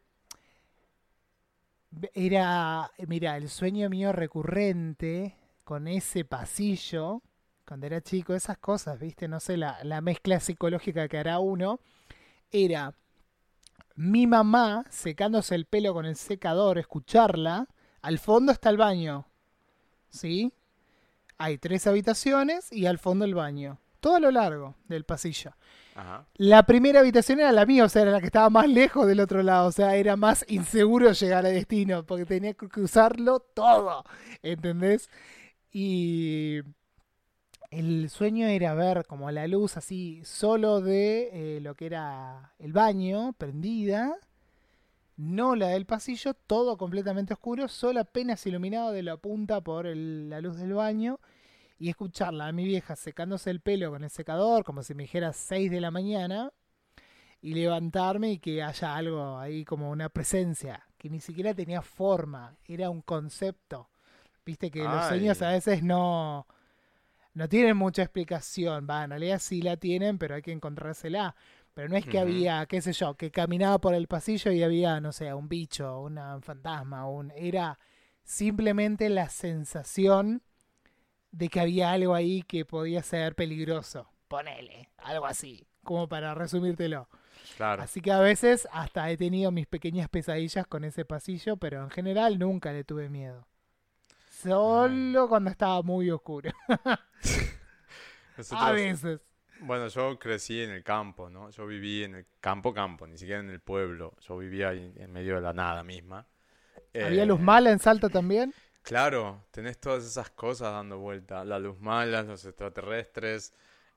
era, mira, el sueño mío recurrente con ese pasillo, cuando era chico, esas cosas, ¿viste? No sé, la, la mezcla psicológica que hará uno, era mi mamá secándose el pelo con el secador, escucharla, al fondo está el baño, ¿sí? Hay tres habitaciones y al fondo el baño. Todo a lo largo del pasillo. Ajá. La primera habitación era la mía, o sea, era la que estaba más lejos del otro lado. O sea, era más inseguro llegar a destino porque tenía que cruzarlo todo. ¿Entendés? Y el sueño era ver como la luz así, solo de eh, lo que era el baño, prendida. No la del pasillo, todo completamente oscuro, solo apenas iluminado de la punta por el- la luz del baño. Y escucharla a mi vieja secándose el pelo con el secador, como si me dijera 6 de la mañana. Y levantarme y que haya algo ahí como una presencia, que ni siquiera tenía forma, era un concepto. Viste que los sueños a veces no, no tienen mucha explicación. Va, en realidad sí la tienen, pero hay que encontrársela. Pero no es que había, qué sé yo, que caminaba por el pasillo y había, no sé, un bicho, una- un fantasma, un, era simplemente la sensación de que había algo ahí que podía ser peligroso. Ponele, algo así, como para resumírtelo. Claro. Así que a veces hasta he tenido mis pequeñas pesadillas con ese pasillo, pero en general nunca le tuve miedo. Solo cuando estaba muy oscuro. Nosotros, A veces. Bueno, yo crecí en el campo, ¿no? Yo viví en el campo, campo, ni siquiera en el pueblo. Yo vivía ahí en medio de la nada misma. ¿Había Eh, luz mala en Salta también? Claro, tenés todas esas cosas dando vuelta. La luz mala, los extraterrestres,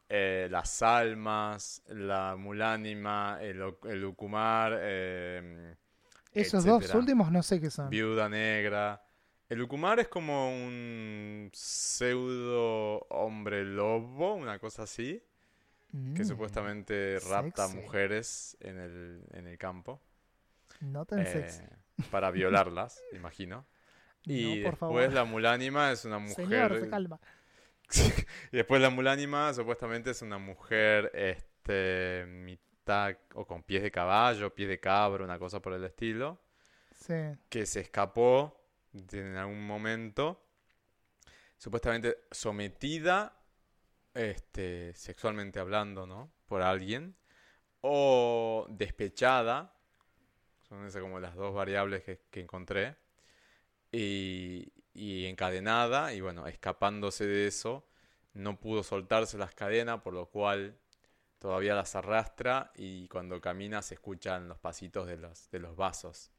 eh, las almas, la mulánima, el, el ucumar, eh, Esos dos últimos no sé qué son. Viuda negra. El ucumar es como un pseudo hombre lobo, una cosa así, que Mm, supuestamente rapta sexy. mujeres en el, en el campo No tan eh, sexy. para violarlas, imagino. Y no, por después favor. la mulánima es una mujer. Señor, se calma. y después la mulánima supuestamente es una mujer este mitad o con pies de caballo, pies de cabra, una cosa por el estilo, Sí. que se escapó en algún momento, supuestamente sometida este sexualmente hablando, ¿no? por alguien o despechada. Son esas como las dos variables que, encontré. Y, y encadenada, y bueno, escapándose de eso, no pudo soltarse las cadenas, por lo cual todavía las arrastra y cuando camina se escuchan los pasitos de los, de los vasos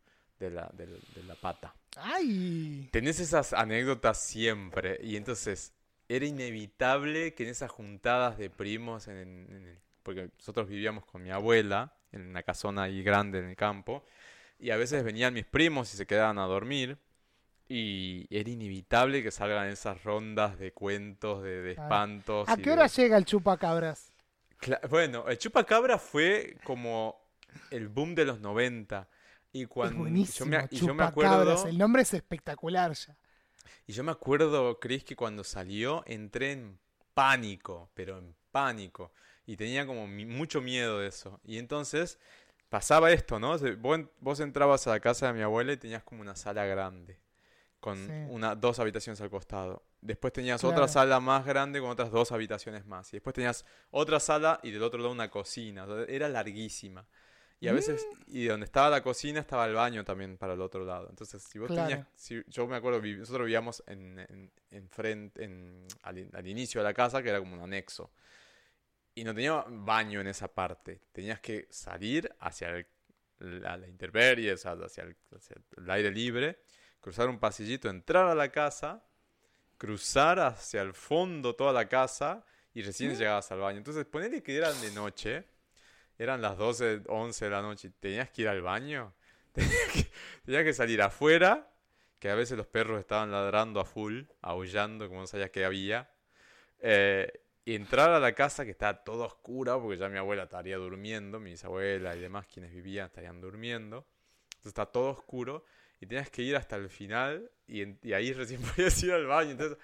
de la, de la pata. ¡Ay! Tenés esas anécdotas siempre y entonces era inevitable que en esas juntadas de primos, en, en el- porque nosotros vivíamos con mi abuela en una casona ahí grande en el campo y a veces venían mis primos y se quedaban a dormir y era inevitable que salgan esas rondas de cuentos, de, de espantos. ¿A qué de- hora llega el chupacabras? Cla- Bueno, el chupacabra fue como el boom de los 90 y Es cuando yo buenísimo, me, y yo me acuerdo El nombre es espectacular ya. Y yo me acuerdo, Chris, que cuando salió entré en pánico, pero en pánico. Y tenía como mucho miedo de eso. Y entonces pasaba esto, ¿no? Vos, vos entrabas a la casa de mi abuela y tenías como una sala grande, con Sí. una, dos habitaciones al costado. Después tenías Claro. otra sala más grande con otras dos habitaciones más. Y después tenías otra sala y del otro lado una cocina. O sea, era larguísima. Y a veces, Mm. y donde estaba la cocina estaba el baño también para el otro lado. Entonces, si vos Claro. tenías, si, yo me acuerdo, nosotros vivíamos en, en, en frente, en, al, al inicio de la casa, que era como un anexo. Y no tenía baño en esa parte. Tenías que salir hacia el- la, la o sea, hacia el, hacia el aire libre, cruzar un pasillito, entrar a la casa, cruzar hacia el fondo toda la casa y recién llegabas al baño. Entonces, ponele que eran de noche, eran las 12, 11 de la noche tenías que ir al baño. Tenías que, tenías que salir afuera, que a veces los perros estaban ladrando a full, aullando, como no sabías que había. Eh, y entrar a la casa que estaba toda oscura, porque ya mi abuela estaría durmiendo, mi bisabuela y demás quienes vivían estarían durmiendo. Entonces está todo oscuro y tenías que ir hasta el final y, en- y ahí recién podías ir al baño. Entonces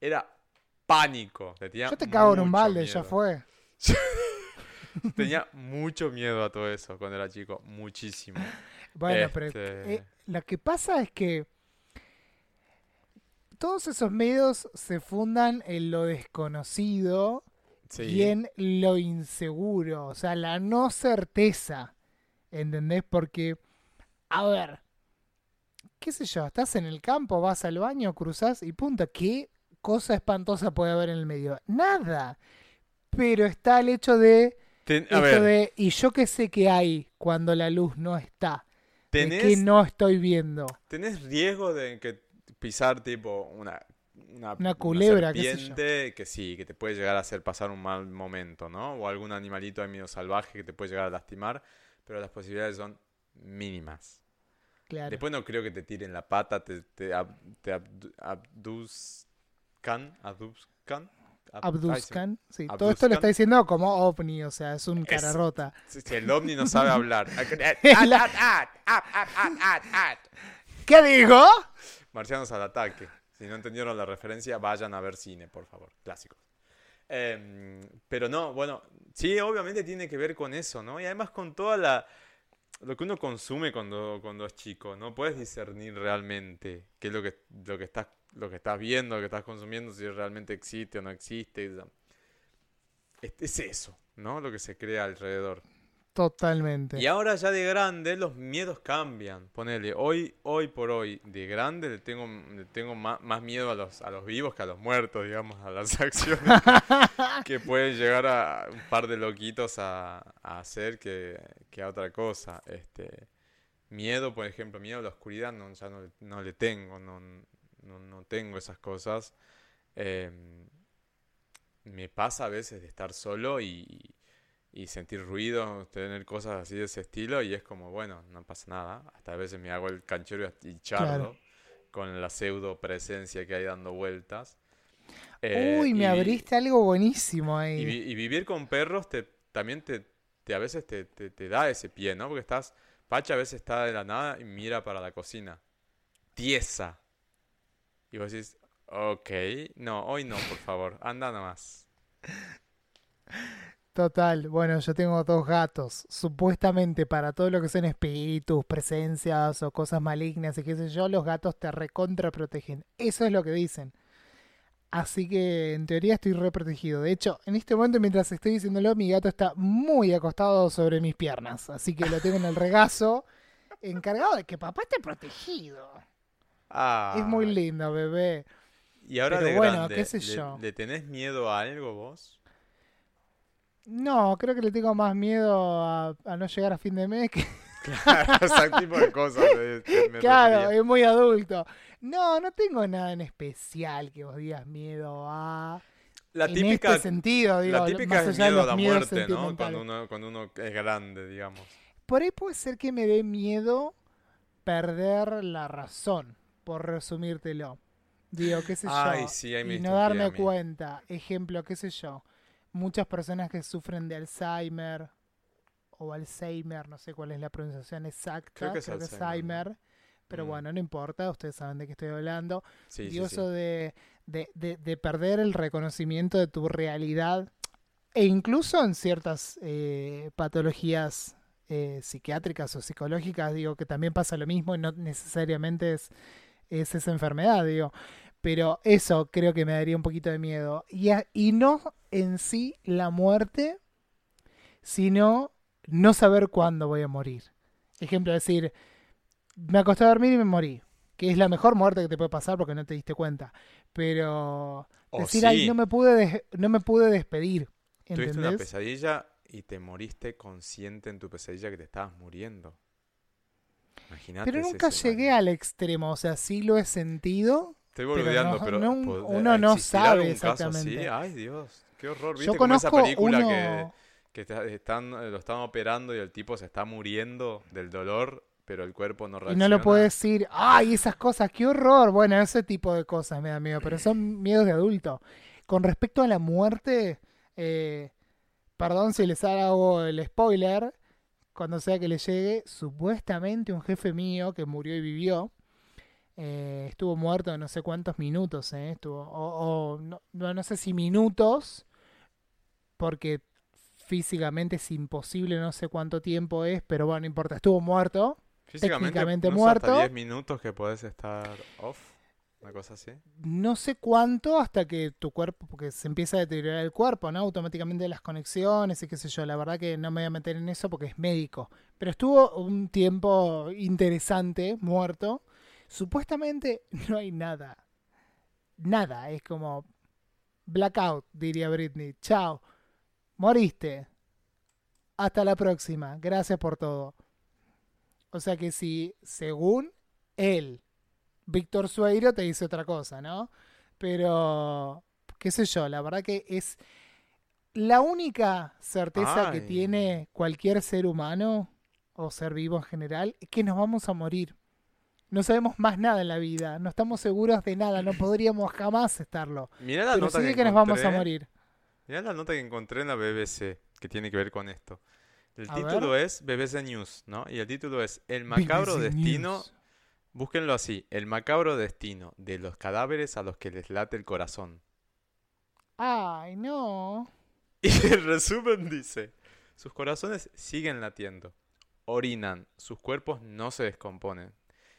era pánico. Yo te cago en un balde, ya miedo. fue. Tenía mucho miedo a todo eso cuando era chico, muchísimo. Bueno, pero Este, eh, lo que pasa es que todos esos medios se fundan en lo desconocido sí. y en lo inseguro, o sea, la no certeza, ¿entendés? Porque, a ver, qué sé yo, estás en el campo, vas al baño, cruzás y punto, ¿qué cosa espantosa puede haber en el medio? Nada. Pero está el hecho de, Ten- a esto ver, de, y yo qué sé que hay cuando la luz no está, de tenés, que no estoy viendo. tenés riesgo de que pisar tipo una, una, Una culebra, qué sé yo. serpiente que sí, que te puede llegar a hacer pasar un mal momento, ¿no? O algún animalito ahí medio salvaje que te puede llegar a lastimar, pero las posibilidades son mínimas. Claro. Después no creo que te tiren la pata, te, te, ab- te abduzcan, abduzcan, sí. Todo esto lo está diciendo como ovni, o sea, es un Es- cara rota. Si el ovni no sabe hablar. ¿Qué dijo? Marcianos al ataque. Si no entendieron la referencia, vayan a ver cine, por favor. Clásicos. Em, pero no, bueno, sí, obviamente tiene que ver con eso, ¿no? Y además con toda la... Lo que uno consume cuando, cuando es chico, no puedes discernir realmente qué es lo que, lo que estás, lo que estás viendo, lo que estás consumiendo, si realmente existe o no existe. Es, es eso, ¿no? Lo que se crea alrededor. Totalmente. Y ahora ya de grande los miedos cambian. Ponele, hoy, hoy por hoy, de grande le tengo, le tengo más, más miedo a los, a los vivos que a los muertos, digamos, a las acciones que, que pueden llegar a un par de loquitos a, a hacer que, que a otra cosa. Este, miedo, por ejemplo, miedo a la oscuridad no, ya no, le- no le tengo, no, no, no tengo esas cosas. Em, me pasa a veces de estar solo y, y sentir ruido, tener cosas así de ese estilo y es como, bueno, no pasa nada. Hasta a veces me hago el canchero y chardo Claro. con la pseudo presencia que hay dando vueltas. Eh, Uy, me y- abriste algo buenísimo ahí. y vivir con perros te, también te, te- a veces te, te- te da ese pie, ¿no? Porque estás, Pacha a veces está de la nada y mira para la cocina. Tiesa. Y vos decís, ok, no, hoy no, por favor, anda nomás. Total, bueno, yo tengo dos gatos. Supuestamente para todo lo que son espíritus, presencias o cosas malignas y qué sé yo, los gatos te recontra protegen. Eso es lo que dicen. Así que en teoría estoy reprotegido. De hecho, en este momento mientras estoy diciéndolo, mi gato está muy acostado sobre mis piernas. Así que lo tengo en el regazo, encargado de que papá esté protegido. Ah, Es muy lindo, bebé. Y ahora Pero de bueno, grande, qué sé ¿le- yo. ¿le tenés miedo a algo vos? No, creo que le tengo más miedo a, a no llegar a fin de mes que Claro, ese tipo de cosas. me Claro, refería. es muy adulto. No, no tengo nada en especial que vos digas miedo a. La en típica, este sentido, digo, la típica más es allá de miedo a la muerte, ¿no? Cuando uno, cuando uno es grande, digamos. Por ahí puede ser que me dé miedo perder la razón, por resumírtelo. Digo, qué sé Ay, yo. sí, y no darme cuenta. Ejemplo, qué sé yo. Muchas personas que sufren de Alzheimer o Alzheimer, no sé cuál es la pronunciación exacta, Creo que es creo Alzheimer, Alzheimer. Pero Mm. bueno, no importa, ustedes saben de qué estoy hablando. Sí, sí. eso de, de, de- de perder el reconocimiento de tu realidad e incluso en ciertas eh, patologías eh, psiquiátricas o psicológicas, digo que también pasa lo mismo y no necesariamente es, es esa enfermedad, digo. Pero eso creo que me daría un poquito de miedo. Y, a- y no en sí la muerte, sino no saber cuándo voy a morir. Ejemplo, decir, me acosté a dormir y me morí. Que es la mejor muerte que te puede pasar porque no te diste cuenta. Pero O decir, ay, sí, no me pude, no me pude despedir. tuviste una pesadilla y te moriste consciente en tu pesadilla que te estabas muriendo. Pero nunca llegué al extremo. O sea, sí lo he sentido. Estoy pero boludeando, pero, no- ¿pod- uno no sabe exactamente. Ay, Dios, qué horror. Yo ¿Viste como esa conozco película que, uno... que te- están, lo están operando y el tipo se está muriendo del dolor, pero el cuerpo no Y reacciona? no lo puedes decir, ay, esas cosas, qué horror. Bueno, ese tipo de cosas me da miedo, pero son miedos de adulto. Con respecto a la muerte, eh, perdón si les hago el spoiler, cuando sea que le llegue, supuestamente un jefe mío que murió y vivió, eh, estuvo muerto no sé cuántos minutos, eh, estuvo, o, o no, no, sé si minutos, porque físicamente es imposible, no sé cuánto tiempo es, pero bueno, no importa, estuvo muerto. Físicamente, no sé, hasta muerto. 10 minutos que podés estar off, una cosa así. no sé cuánto hasta que tu cuerpo, porque se empieza a deteriorar el cuerpo, ¿no? Automáticamente las conexiones y qué sé yo. La verdad que no me voy a meter en eso porque es médico. Pero estuvo un tiempo interesante, muerto. Supuestamente no hay nada. Nada. Es como blackout, diría Britney. Chao. Moriste. Hasta la próxima. Gracias por todo. O sea que si, según él, Víctor Sueiro te dice otra cosa, ¿no? Pero, qué sé yo, la verdad que es la única certeza que tiene cualquier ser humano o ser vivo en general es que nos vamos a morir. No sabemos más nada en la vida, no estamos seguros de nada, no podríamos jamás estarlo. Mirá la Pero nota sí que, que nos vamos a encontré. morir. Mirá la nota que encontré en la BBC que tiene que ver con esto. El A título ver. es BBC News, ¿no? Y el título es El macabro BBC destino, News. búsquenlo así, El macabro destino de los cadáveres a los que les late el corazón. Ay, no. Y el resumen dice, sus corazones siguen latiendo, orinan, sus cuerpos no se descomponen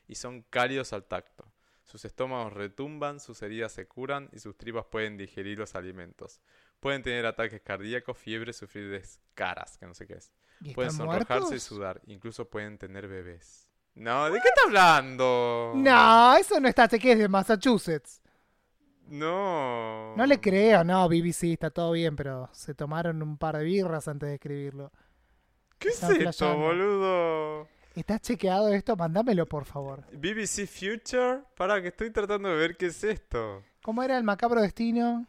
y son cálidos al tacto. Sus estómagos retumban, sus heridas se curan y sus tripas pueden digerir los alimentos. Pueden tener ataques cardíacos, fiebre, sufrir descaras, que no sé qué es. ¿Y Pueden sonrojarse y sudar. Incluso pueden tener bebés. No, ¿de qué está hablando? No, eso no está, sé que es de Massachusetts. No. No le creo, no, BBC está todo bien, pero se tomaron un par de birras antes de escribirlo. ¿Qué es esto, boludo? ¿Estás chequeado esto? Mándamelo, por favor. BBC Future. Para que estoy tratando de ver qué es esto. ¿Cómo era el macabro destino?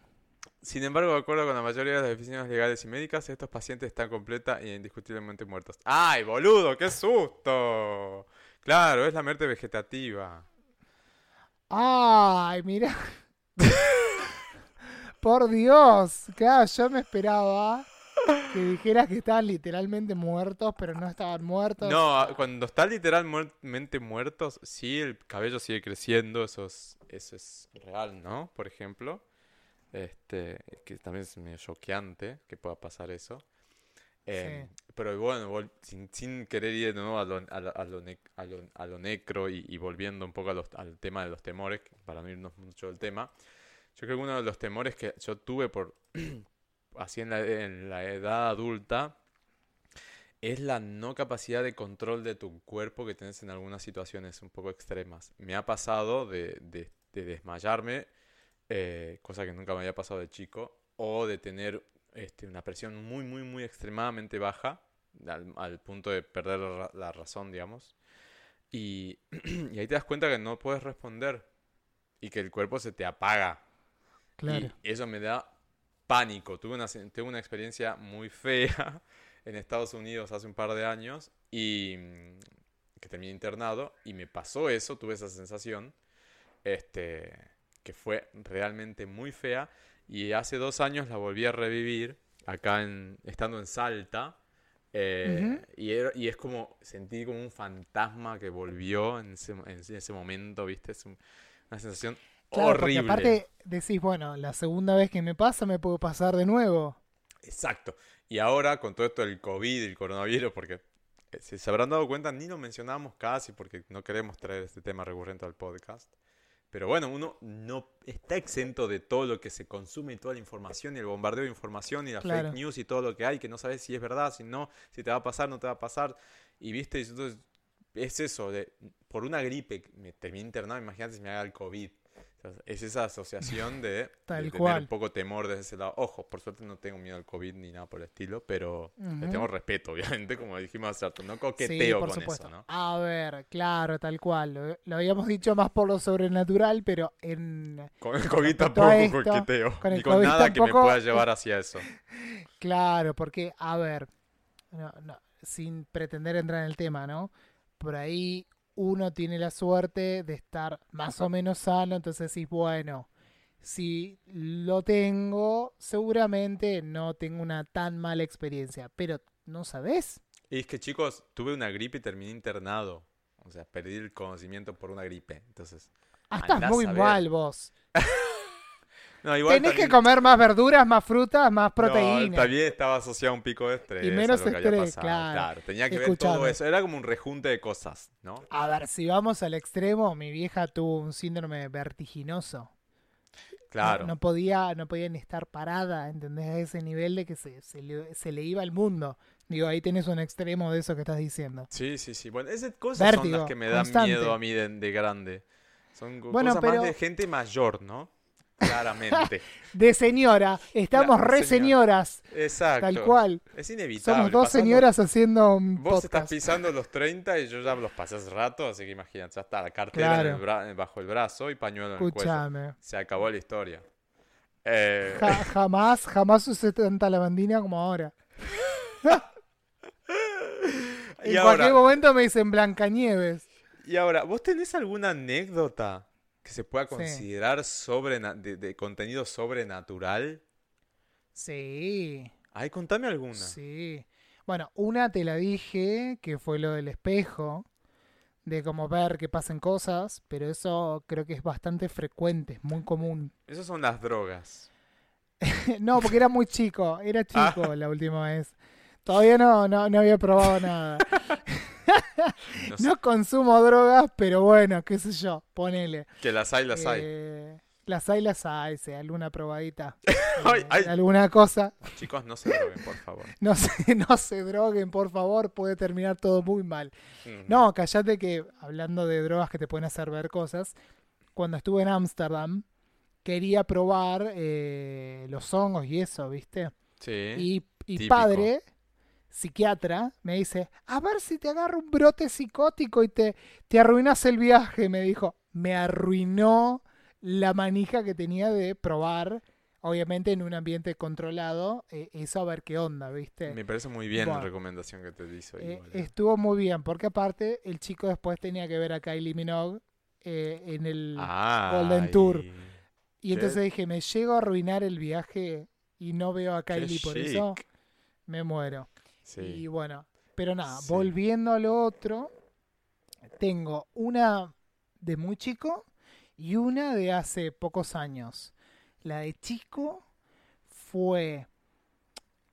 Sin embargo, de acuerdo con la mayoría de las oficinas legales y médicas, estos pacientes están completa e indiscutiblemente muertos. ¡Ay, boludo! ¡Qué susto! Claro, es la muerte vegetativa. Ay, mira. Por Dios. Claro, yo me esperaba que dijeras que estaban literalmente muertos, pero no estaban muertos. No, a- cuando están literalmente muertos, sí, el cabello sigue creciendo, eso es, eso es real, ¿no? Por ejemplo. Este, que también es medio choqueante que pueda pasar eso. Eh, Pero bueno, sin, sin querer ir de nuevo a lo, a lo, a lo ne- a lo- a lo necro y, y volviendo un poco a los- al tema de los temores, para no irnos mucho del tema, yo creo que uno de los temores que yo tuve por así en la, en la edad adulta es la no capacidad de control de tu cuerpo que tienes en algunas situaciones un poco extremas. Me ha pasado de, de- de desmayarme, eh, cosa que nunca me había pasado de chico, o de tener este, una presión muy, muy, muy extremadamente baja, al, al punto de perder la, la razón, digamos. Y, y ahí te das cuenta que no puedes responder y que el cuerpo se te apaga. Claro. Y eso me da pánico. Tuve una, tuve una experiencia muy fea en Estados Unidos hace un par de años y mm, que terminé internado y me pasó eso, tuve esa sensación, este, que fue realmente muy fea y hace dos años la volví a revivir acá en, estando en Salta. eh, y, era- y es como, sentí como un fantasma que volvió en ese, en ese momento, ¿viste? Es un- una sensación Claro, horrible. porque aparte decís, bueno, la segunda vez que me pasa me puede pasar de nuevo. Exacto. Y ahora con todo esto del COVID y el coronavirus, porque eh, si se habrán dado cuenta, ni lo mencionamos casi porque no queremos traer este tema recurrente al podcast. Pero bueno, uno no está exento de todo lo que se consume y toda la información y el bombardeo de información y la Claro. fake news y todo lo que hay, que no sabes si es verdad, si no, si te va a pasar, no te va a pasar. Y viste, entonces es eso, de por una gripe me terminé internado, imagínate si me haga el COVID. Es esa asociación de, Tal de tener cual. un poco temor desde ese lado. Ojo, por suerte no tengo miedo al COVID ni nada por el estilo, pero le Ujú. tengo respeto, obviamente, como dijimos hace rato. No coqueteo con supuesto. eso, ¿no? A ver, claro, tal cual. Lo, lo habíamos dicho más por lo sobrenatural, pero en Con el COVID tampoco esto, coqueteo. con el Ni con COVID nada que me pueda llevar hacia eso. Claro, porque, a ver, no, no, sin pretender entrar en el tema, ¿no? Por ahí uno tiene la suerte de estar más o menos sano, entonces decís, bueno, si lo tengo, seguramente no tengo una tan mala experiencia, pero no sabes. Y es que, chicos, tuve una gripe y terminé internado. O sea, perdí el conocimiento por una gripe. Entonces, Ah, estás muy mal vos. no, igual Tenés que comer más verduras, más frutas, más No, proteínas. también estaba asociado a un pico de estrés. Y menos estrés, claro. tenía que ver todo eso. Era como un rejunte de cosas, ¿no? A ver, si vamos al extremo, mi vieja tuvo un síndrome vertiginoso. Claro. No, no podía, no podía ni estar parada, ¿entendés? A ese nivel de que se, se le, se le iba el mundo. Digo, ahí tenés un extremo de eso que estás diciendo. Sí, sí, sí. Bueno, esas cosas son las que me dan constante. miedo a mí de, de grande. Son Bueno, cosas pero- más de gente mayor, ¿no? Claramente. De señora, estamos Claro, re señora. señoras, Exacto. tal cual. Es inevitable. Somos dos pasando- señoras haciendo un Vos estás pisando los 30 y yo ya los pasé hace rato, así que imagínate, ya está la cartera en el Claro. bra- bajo el brazo y pañuelo en el cuello. Escúchame. Se acabó la historia. Eh, Ja- jamás, jamás usé tanta lavandina como ahora. y, En ahora, cualquier momento me dicen Blancanieves. y ahora, ¿vos tenés alguna anécdota que se pueda Sí. considerar sobre de, de contenido sobrenatural? Sí. Ay, contame alguna. Sí. Bueno, una te la dije, que fue lo del espejo, de como ver que pasen cosas, pero eso creo que es bastante frecuente, es muy común. Esas son las drogas. no, porque era muy chico, era Ah. chico la última vez. Todavía no, no, no había probado nada. No sé, No consumo drogas, pero bueno, qué sé yo, ponele. que las hay, las hay. Eh, Las hay, las hay, si alguna probadita. Ay, eh, ay. Alguna cosa. Chicos, no se droguen, por favor. No se, no se droguen, por favor, puede terminar todo muy mal. No, callate que, hablando de drogas que te pueden hacer ver cosas, cuando estuve en Ámsterdam, quería probar eh, los hongos y eso, ¿viste? Sí. Y, padre, psiquiatra, me dice, a ver si te agarra un brote psicótico y te, te arruinas el viaje, me dijo. Me arruinó la manija que tenía de probar, obviamente en un ambiente controlado, eh, eso a ver qué onda, ¿viste? Me parece muy bien la recomendación que te hizo. Eh, eh. estuvo muy bien, porque aparte el chico después tenía que ver a Kylie Minogue eh, en el... Golden Tour. Y entonces dije, me llego a arruinar el viaje y no veo a Kylie por eso, me muero. Sí. Y bueno, pero nada, Sí. volviendo a lo otro, tengo una de muy chico y una de hace pocos años. La de chico fue,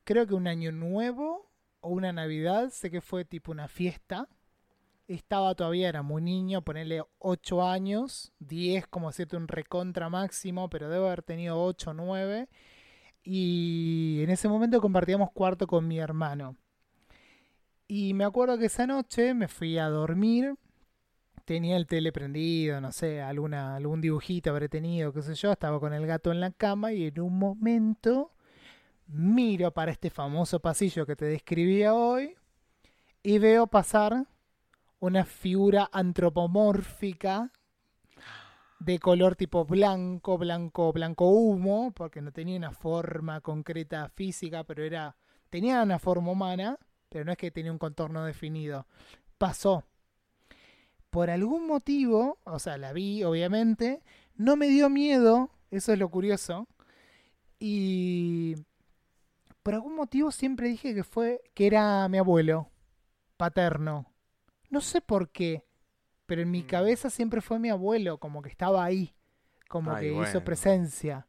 creo que un año nuevo o una Navidad, sé que fue tipo una fiesta. Estaba todavía, era muy niño, ponerle 8 años, 10 como decirte un recontra máximo, pero debo haber tenido 8 o 9. Y en ese momento compartíamos cuarto con mi hermano. Y me acuerdo que esa noche me fui a dormir. Tenía el tele prendido, no sé, alguna, algún dibujito habré tenido, qué sé yo. Estaba con el gato en la cama y en un momento miro para este famoso pasillo que te describía hoy y veo pasar una figura antropomórfica de color tipo blanco, blanco, blanco humo, porque no tenía una forma concreta física, pero era tenía una forma humana, pero no es que tenía un contorno definido. Pasó. Por algún motivo, o sea, la vi obviamente, no me dio miedo, eso es lo curioso. Y por algún motivo siempre dije que fue que era mi abuelo paterno. No sé por qué, pero en mi Mm. cabeza siempre fue mi abuelo, como que estaba ahí, como Ay, que hizo presencia.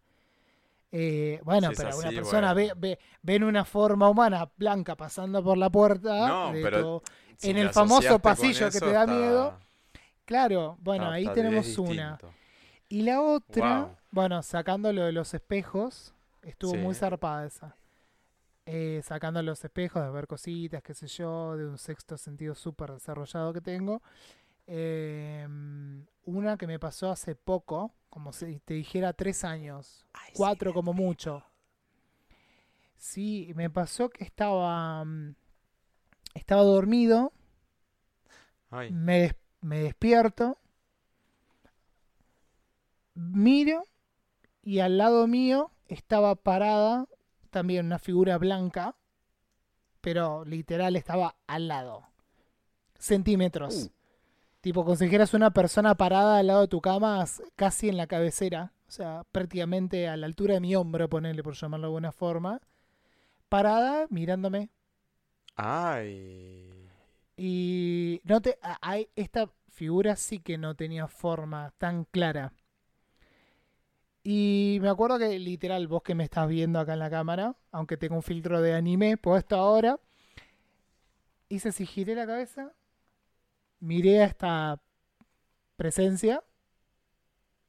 Eh, bueno, Si pero una persona bueno. ve, ve, ven una forma humana blanca pasando por la puerta No, de pero tu- Si en el famoso pasillo que te da está- miedo. Claro, bueno, ahí tenemos una. Y la otra, Wow. bueno, sacando lo de los espejos, estuvo muy zarpada esa. Eh, sacando los espejos, de ver cositas, qué sé yo, de un sexto sentido súper desarrollado que tengo. Eh, una que me pasó hace poco, como si te dijera tres años, cuatro como mucho. Sí, me pasó que estaba, mm, estaba dormido, Ay, me, des- me despierto, miro y al lado mío estaba parada también una figura blanca, pero literal estaba al lado, centímetros. Uh. Tipo, dijeras una persona parada al lado de tu cama, casi en la cabecera, o sea, prácticamente a la altura de mi hombro, ponerle por llamarlo de alguna forma, parada mirándome. ay. Y no te, hay, esta figura sí que no tenía forma tan clara. Y me acuerdo que literal, vos que me estás viendo acá en la cámara, aunque tengo un filtro de anime puesto ahora, hice así, giré la cabeza, miré a esta presencia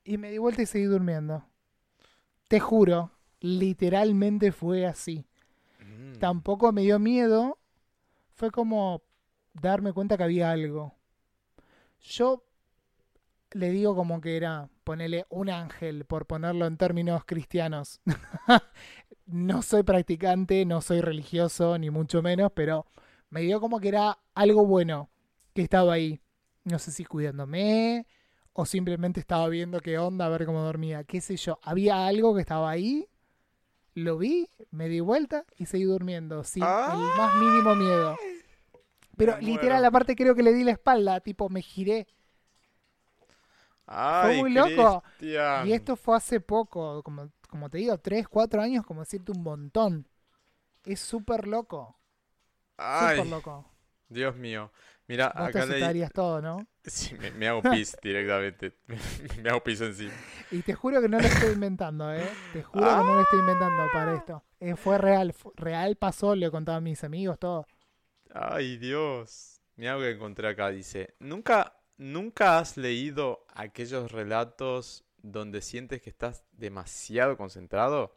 y me di vuelta y seguí durmiendo. Te juro, literalmente fue así Mm. tampoco me dio miedo. Fue como darme cuenta que había algo. Yo le digo como que era ponerle un ángel, por ponerlo en términos cristianos. no soy practicante, no soy religioso, ni mucho menos, pero me dio como que era algo bueno que estaba ahí. No sé si cuidándome o simplemente estaba viendo qué onda, a ver cómo dormía, qué sé yo. Había algo que estaba ahí lo vi, me di vuelta y seguí durmiendo sin el más mínimo miedo. Pero Me literal, muero. aparte creo que le di la espalda, tipo me giré. Ay, muy loco. Y esto fue hace poco, como, como te digo, 3, 4 años, como decirte un montón. Es súper loco, súper loco. Dios mío. Mira, Vos te acá leí. todo, ¿no? Sí, me, me hago pis directamente. me hago pis encima. Y te juro que no lo estoy inventando, ¿eh? Te juro que no lo estoy inventando para esto. Eh, fue real, real pasó, le he contado a mis amigos, todo. Ay, Dios. Mira lo que encontré acá. Dice: ¿Nunca, ¿Nunca has leído aquellos relatos donde sientes que estás demasiado concentrado?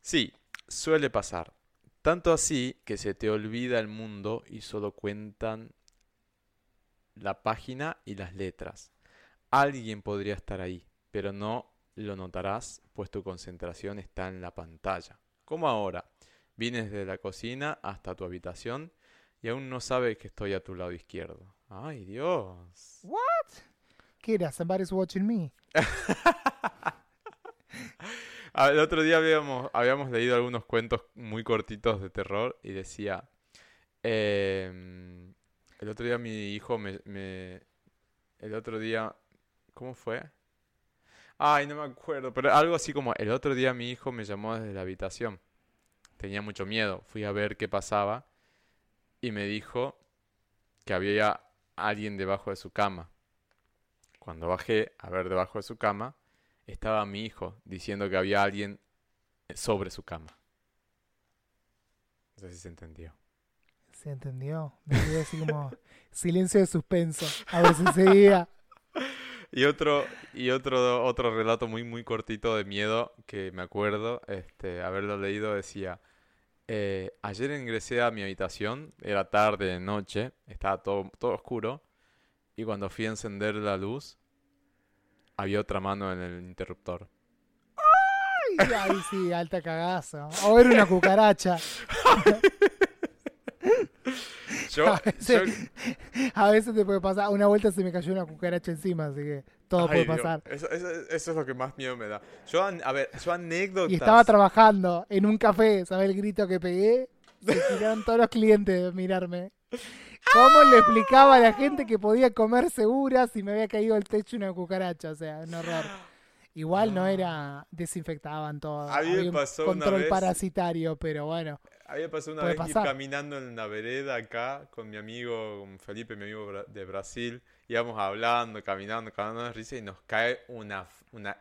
Sí, suele pasar. Tanto así que se te olvida el mundo y solo cuentan la página y las letras. Alguien podría estar ahí, pero no lo notarás, pues tu concentración está en la pantalla. Como ahora, vienes de la cocina hasta tu habitación y aún no sabes que estoy a tu lado izquierdo. ¡Ay, Dios! What? ¿Qué era? Somebody's watching me. Ah, El otro día habíamos, habíamos leído algunos cuentos muy cortitos de terror y decía, em, el otro día mi hijo me, me- el otro día, ¿cómo fue? Ay, no me acuerdo, pero algo así como, el otro día mi hijo me llamó desde la habitación. Tenía mucho miedo, fui a ver qué pasaba y me dijo que había alguien debajo de su cama. Cuando bajé a ver debajo de su cama, estaba mi hijo diciendo que había alguien sobre su cama. No sé si se entendió. Se entendió. Me así como silencio de suspenso. A ver si seguía. Y otro, y otro, otro relato muy, muy cortito de miedo que me acuerdo, este, haberlo leído, decía, eh, ayer ingresé a mi habitación, era tarde, noche, estaba todo, todo oscuro, y cuando fui a encender la luz, había otra mano en el interruptor. Ay, ay, sí, alta cagazo. O era una cucaracha. Yo, A veces te puede pasar. Una vuelta se me cayó una cucaracha encima, así que todo Ay, puede Dios, pasar. Eso, eso- eso es lo que más miedo me da. Yo, a ver, yo anécdotas. Y estaba trabajando en un café, ¿sabes el grito que pegué? Se tiraron todos los clientes de mirarme. ¿Cómo le explicaba a la gente que podía comer segura si me había caído al techo una cucaracha? O sea, un horror. Igual no era, desinfectaban todo. A mí me Había un pasó una control vez- parasitario, pero bueno. A mí me pasó una vez ir pasar. caminando en la vereda acá con mi amigo, con Felipe, mi amigo de Brasil. Íbamos hablando, caminando, caminando de risa y nos cae una, una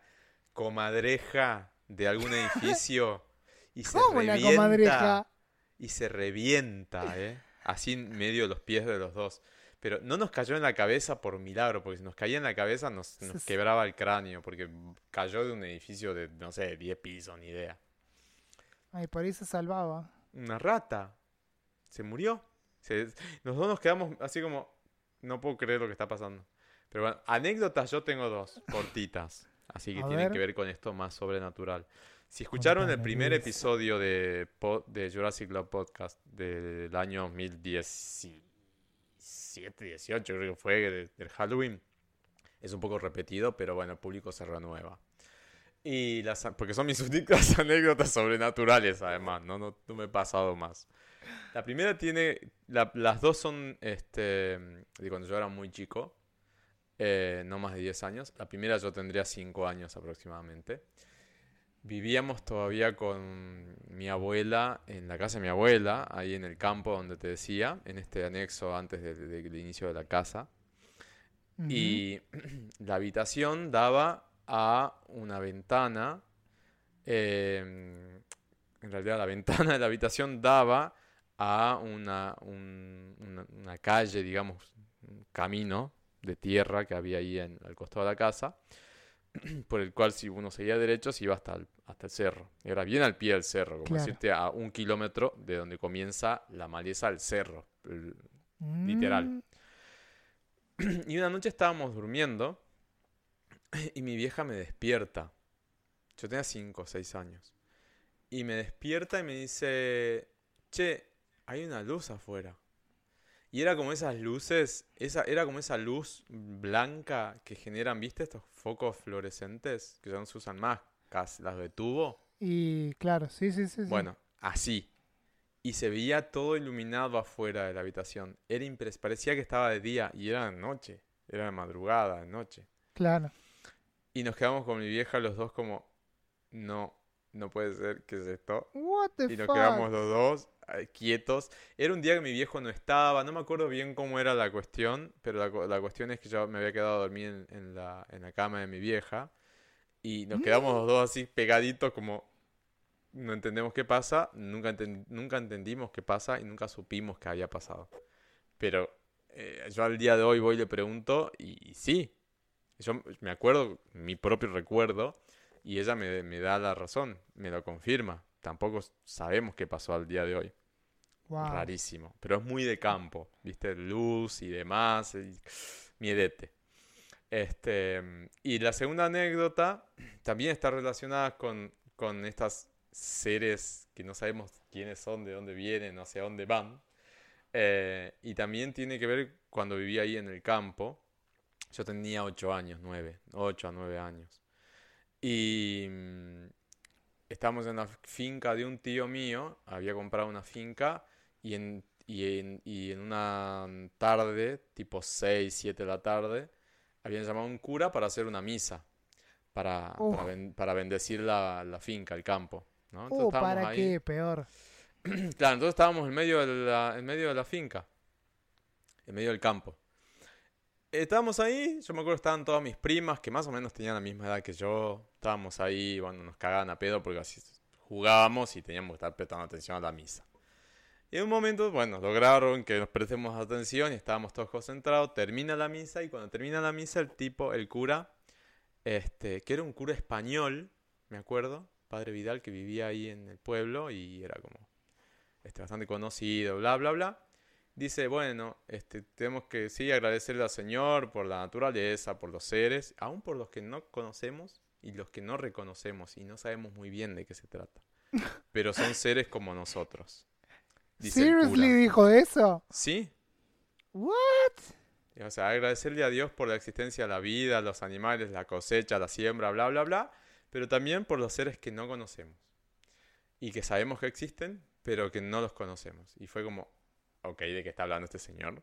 comadreja de algún edificio y se ¿Cómo revienta. comadreja? Y se revienta, ¿eh? Así en medio de los pies de los dos. Pero no nos cayó en la cabeza por milagro, porque si nos caía en la cabeza nos, nos quebraba el cráneo, porque cayó de un edificio de, no sé, 10 pisos, ni idea. Ay, por ahí se salvaba. Una rata. Se murió. Se- los dos nos quedamos así como, no puedo creer lo que está pasando. Pero bueno, anécdotas yo tengo dos, cortitas. Así que A tienen ver. que ver con esto más sobrenatural. Si escucharon el primer episodio de, de Jurassic Club Podcast del año 2017, 18 creo que fue, de- del Halloween, es un poco repetido, pero bueno, el público se renueva. Y las, porque son mis únicas anécdotas sobrenaturales, además, ¿no? No, no me he pasado más. La primera tiene, la- las dos son este, de cuando yo era muy chico, eh, no más de 10 años. La primera yo tendría 5 años aproximadamente. Vivíamos todavía con mi abuela en la casa de mi abuela, ahí en el campo donde te decía, en este anexo antes de- de- del inicio de la casa. Y la habitación daba a una ventana. eh, en realidad la ventana de la habitación daba a una, un- una, una calle, digamos, un camino de tierra que había ahí en, al costado de la casa, por el cual si uno seguía derecho se iba hasta el, hasta el cerro. Era bien al pie del cerro, como Claro. decirte a un kilómetro de donde comienza la maleza del cerro. el- literal. Mm, y una noche estábamos durmiendo y mi vieja me despierta. Yo tenía 5 o 6 años. Y me despierta y me dice, che, hay una luz afuera. Y era como esas luces, esa, era como esa luz blanca que generan, ¿viste? Estos focos fluorescentes que ya no se usan más, las de tubo. Y claro, sí, sí, sí. sí. Bueno, así. Y se veía todo iluminado afuera de la habitación. Era impres parecía que estaba de día y era de noche. Era de madrugada, de noche. Claro. Y nos quedamos con mi vieja los dos como, no, no puede ser, ¿qué es esto? What the Y nos fuck? quedamos los dos eh, quietos. Era un día que mi viejo no estaba, no me acuerdo bien cómo era la cuestión, pero la, la cuestión es que yo me había quedado a dormir en, en la, en la cama de mi vieja. Y nos quedamos los dos así pegaditos como, no entendemos qué pasa, nunca, enten- nunca entendimos qué pasa y nunca supimos qué había pasado. Pero eh, yo al día de hoy voy y le pregunto y, y sí, Yo me acuerdo, mi propio recuerdo, y ella me, me da la razón, me lo confirma. Tampoco sabemos qué pasó al día de hoy. Wow. Rarísimo. Pero es muy de campo, ¿viste? Luz y demás. y- Miedete. Este, y la segunda anécdota también está relacionada con, con estas seres que no sabemos quiénes son, de dónde vienen, hacia dónde van. Eh, y también tiene que ver cuando vivía ahí en el campo. Yo tenía 8 años, 9, 8 a 9 años. Y mm, estábamos en la finca de un tío mío, había comprado una finca y en, y en, y en una tarde, tipo 6, 7 de la tarde, habían llamado a un cura para hacer una misa, para, para, ben- para bendecir la, la finca, el campo. ¿no? Entonces Uh, estábamos ¿para ahí. qué? Peor. Claro, entonces estábamos en medio de la, en medio de la finca, en medio del campo. Estábamos ahí, yo me acuerdo estaban todas mis primas, que más o menos tenían la misma edad que yo. Estábamos ahí, bueno, nos cagaban a pedo porque así jugábamos y teníamos que estar prestando atención a la misa. Y en un momento, bueno, lograron que nos prestemos atención y estábamos todos concentrados. Termina la misa y cuando termina la misa, el tipo, el cura, este, que era un cura español, me acuerdo, padre Vidal, que vivía ahí en el pueblo y era como este, bastante conocido, bla, bla, bla. Dice, bueno, este, tenemos que sí agradecerle al Señor por la naturaleza, por los seres, aún por los que no conocemos y los que no reconocemos y no sabemos muy bien de qué se trata. Pero son seres como nosotros. Dice ¿Seriously dijo eso? Sí, ¿What? o sea, agradecerle a Dios por la existencia de la vida, los animales, la cosecha, la siembra, bla, bla, bla, pero también por los seres que no conocemos y que sabemos que existen, pero que no los conocemos. Y fue como, ok, ¿de qué está hablando este señor?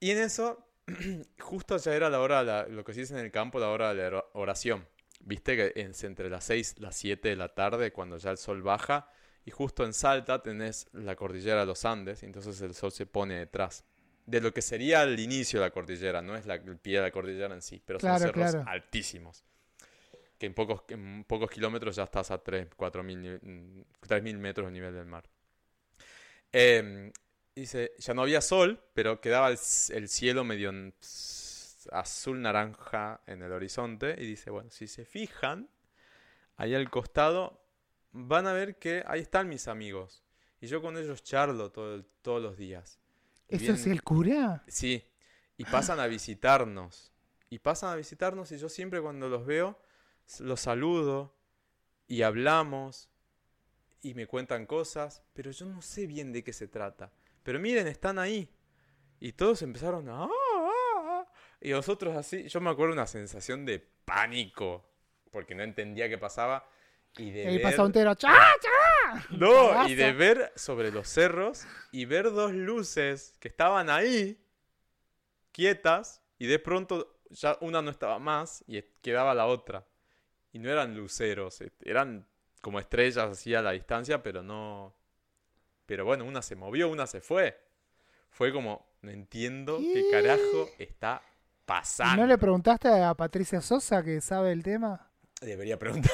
Y en eso, justo ya era la hora, la- lo que se dice en el campo, la hora de la ora- oración. Viste que es entre las 6 y las 7 de la tarde, cuando ya el sol baja, y justo en Salta tenés la cordillera de los Andes, y entonces el sol se pone detrás. De lo que sería el inicio de la cordillera, no es la- el pie de la cordillera en sí, pero Claro, son cerros claro. altísimos. Que en pocos, en pocos kilómetros ya estás a 3, 4 mil, ni- mm, 3 mil metros de nivel del mar. Em, dice, ya no había sol, pero quedaba el, cielo medio azul naranja en el horizonte. Y dice, bueno, si se fijan, ahí al costado van a ver que ahí están mis amigos. Y yo con ellos charlo todo todos los días. Y ¿Eso es el cura? Sí, y pasan a visitarnos. Y pasan a visitarnos y yo siempre cuando los veo, los saludo y hablamos y me cuentan cosas, pero yo no sé bien de qué se trata. Pero miren, están ahí. Y todos empezaron a... "Ah, ah, ah", Y nosotros así, yo me acuerdo una sensación de pánico, porque no entendía qué pasaba. Y de Y ver- un tero. ¡Cha, cha! no, y de ver sobre los cerros y ver dos luces que estaban ahí, quietas, y de pronto ya una no estaba más y quedaba la otra. Y no eran luceros, eh, eran como estrellas así a la distancia, pero no... Pero bueno, una se movió, una se fue. Fue como, no entiendo qué ¿Qué? carajo está ¿Y pasando. ¿No le preguntaste a Patricia Sosa que sabe el tema? Debería preguntar.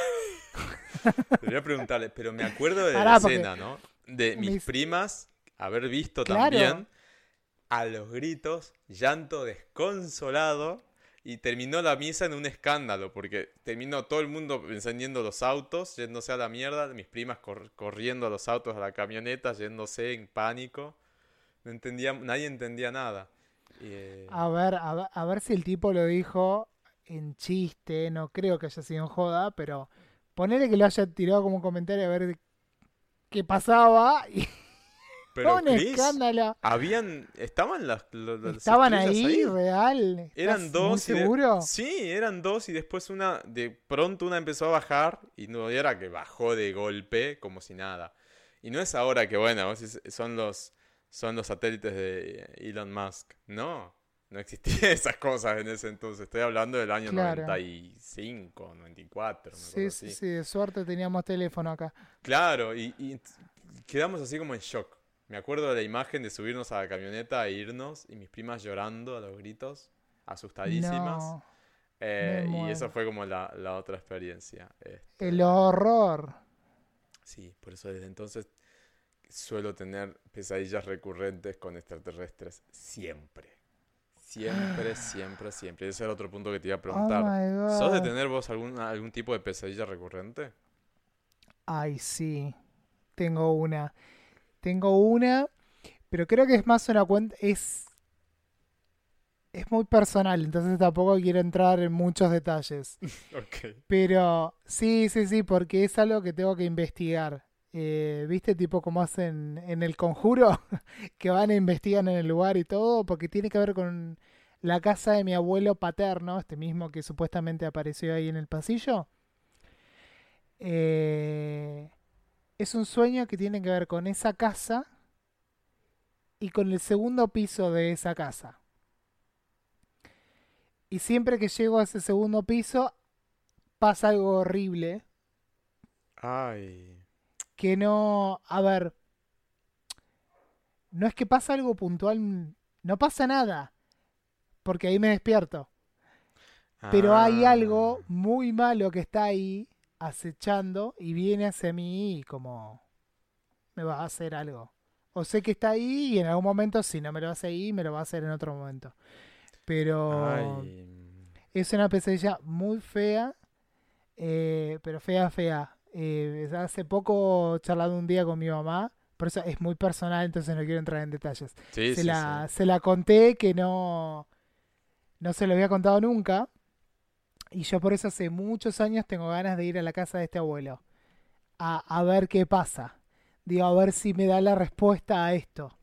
Debería preguntarle, pero me acuerdo de la escena, ¿no? De mis mis- primas haber visto Claro. también a los gritos, llanto desconsolado y terminó la misa en un escándalo porque terminó todo el mundo encendiendo los autos, yéndose a la mierda, mis primas cor- corriendo a los autos, a la camioneta, yéndose en pánico. No entendía, nadie entendía nada. Eh, A ver, a ver, a ver si el tipo lo dijo en chiste, no creo que haya sido en joda, pero ponele que lo haya tirado como comentario a ver qué pasaba pero un Chris, escándalo. habían, estaban las, las ¿Estaban ahí, real? ¿Estás Eran muy dos. de- seguro? Sí, eran dos y después una, de pronto una empezó a bajar y no era que bajó de golpe como si nada. Y no es ahora que, bueno, son los, son los satélites de Elon Musk. No, no existían esas cosas en ese entonces. Estoy hablando del año Claro. 95, 94, una Sí, sí, sí, de suerte teníamos teléfono acá. Claro, y, y quedamos así como en shock. Me acuerdo de la imagen de subirnos a la camioneta e irnos y mis primas llorando a los gritos, asustadísimas. No, Eh, y muero. fue como la, la otra experiencia. Este, el horror. sí, por eso desde entonces suelo tener pesadillas recurrentes con extraterrestres. Siempre. Siempre, siempre, siempre. Ese era otro punto que te iba a Oh preguntar. God. ¿Sos de tener vos algún, algún tipo de pesadilla recurrente? Ay, sí. Tengo una. Tengo una, pero creo que es más una cuenta. Es. Es muy personal, entonces tampoco quiero entrar en muchos detalles. Ok. Pero sí, sí, sí, porque es algo que tengo que investigar. Eh, ¿Viste? Tipo como hacen en el conjuro, que van e investigan en el lugar y todo, porque tiene que ver con la casa de mi abuelo paterno, este mismo que supuestamente apareció ahí en el pasillo. Eh, es un sueño que tiene que ver con esa casa y con el segundo piso de esa casa. Y siempre que llego a ese segundo piso, pasa algo horrible Ay. que no, a ver, no es que pasa algo puntual, no pasa nada, porque ahí me despierto, pero hay Ah. algo muy malo que está ahí acechando y viene hacia mí y como me va a hacer algo. O sé que está ahí y en algún momento si no me lo hace ahí, me lo va a hacer en otro momento. Pero Ay. es una pesadilla muy fea, eh, pero fea, fea. Eh, hace poco charlando un día con mi mamá, por eso es muy personal, entonces no quiero entrar en detalles. Sí, se, sí, la, sí. se la conté que no, no se lo había contado nunca. Y yo por eso hace muchos años tengo ganas de ir a la casa de este abuelo. A, a ver qué pasa. Digo, a ver si me da la respuesta a esto.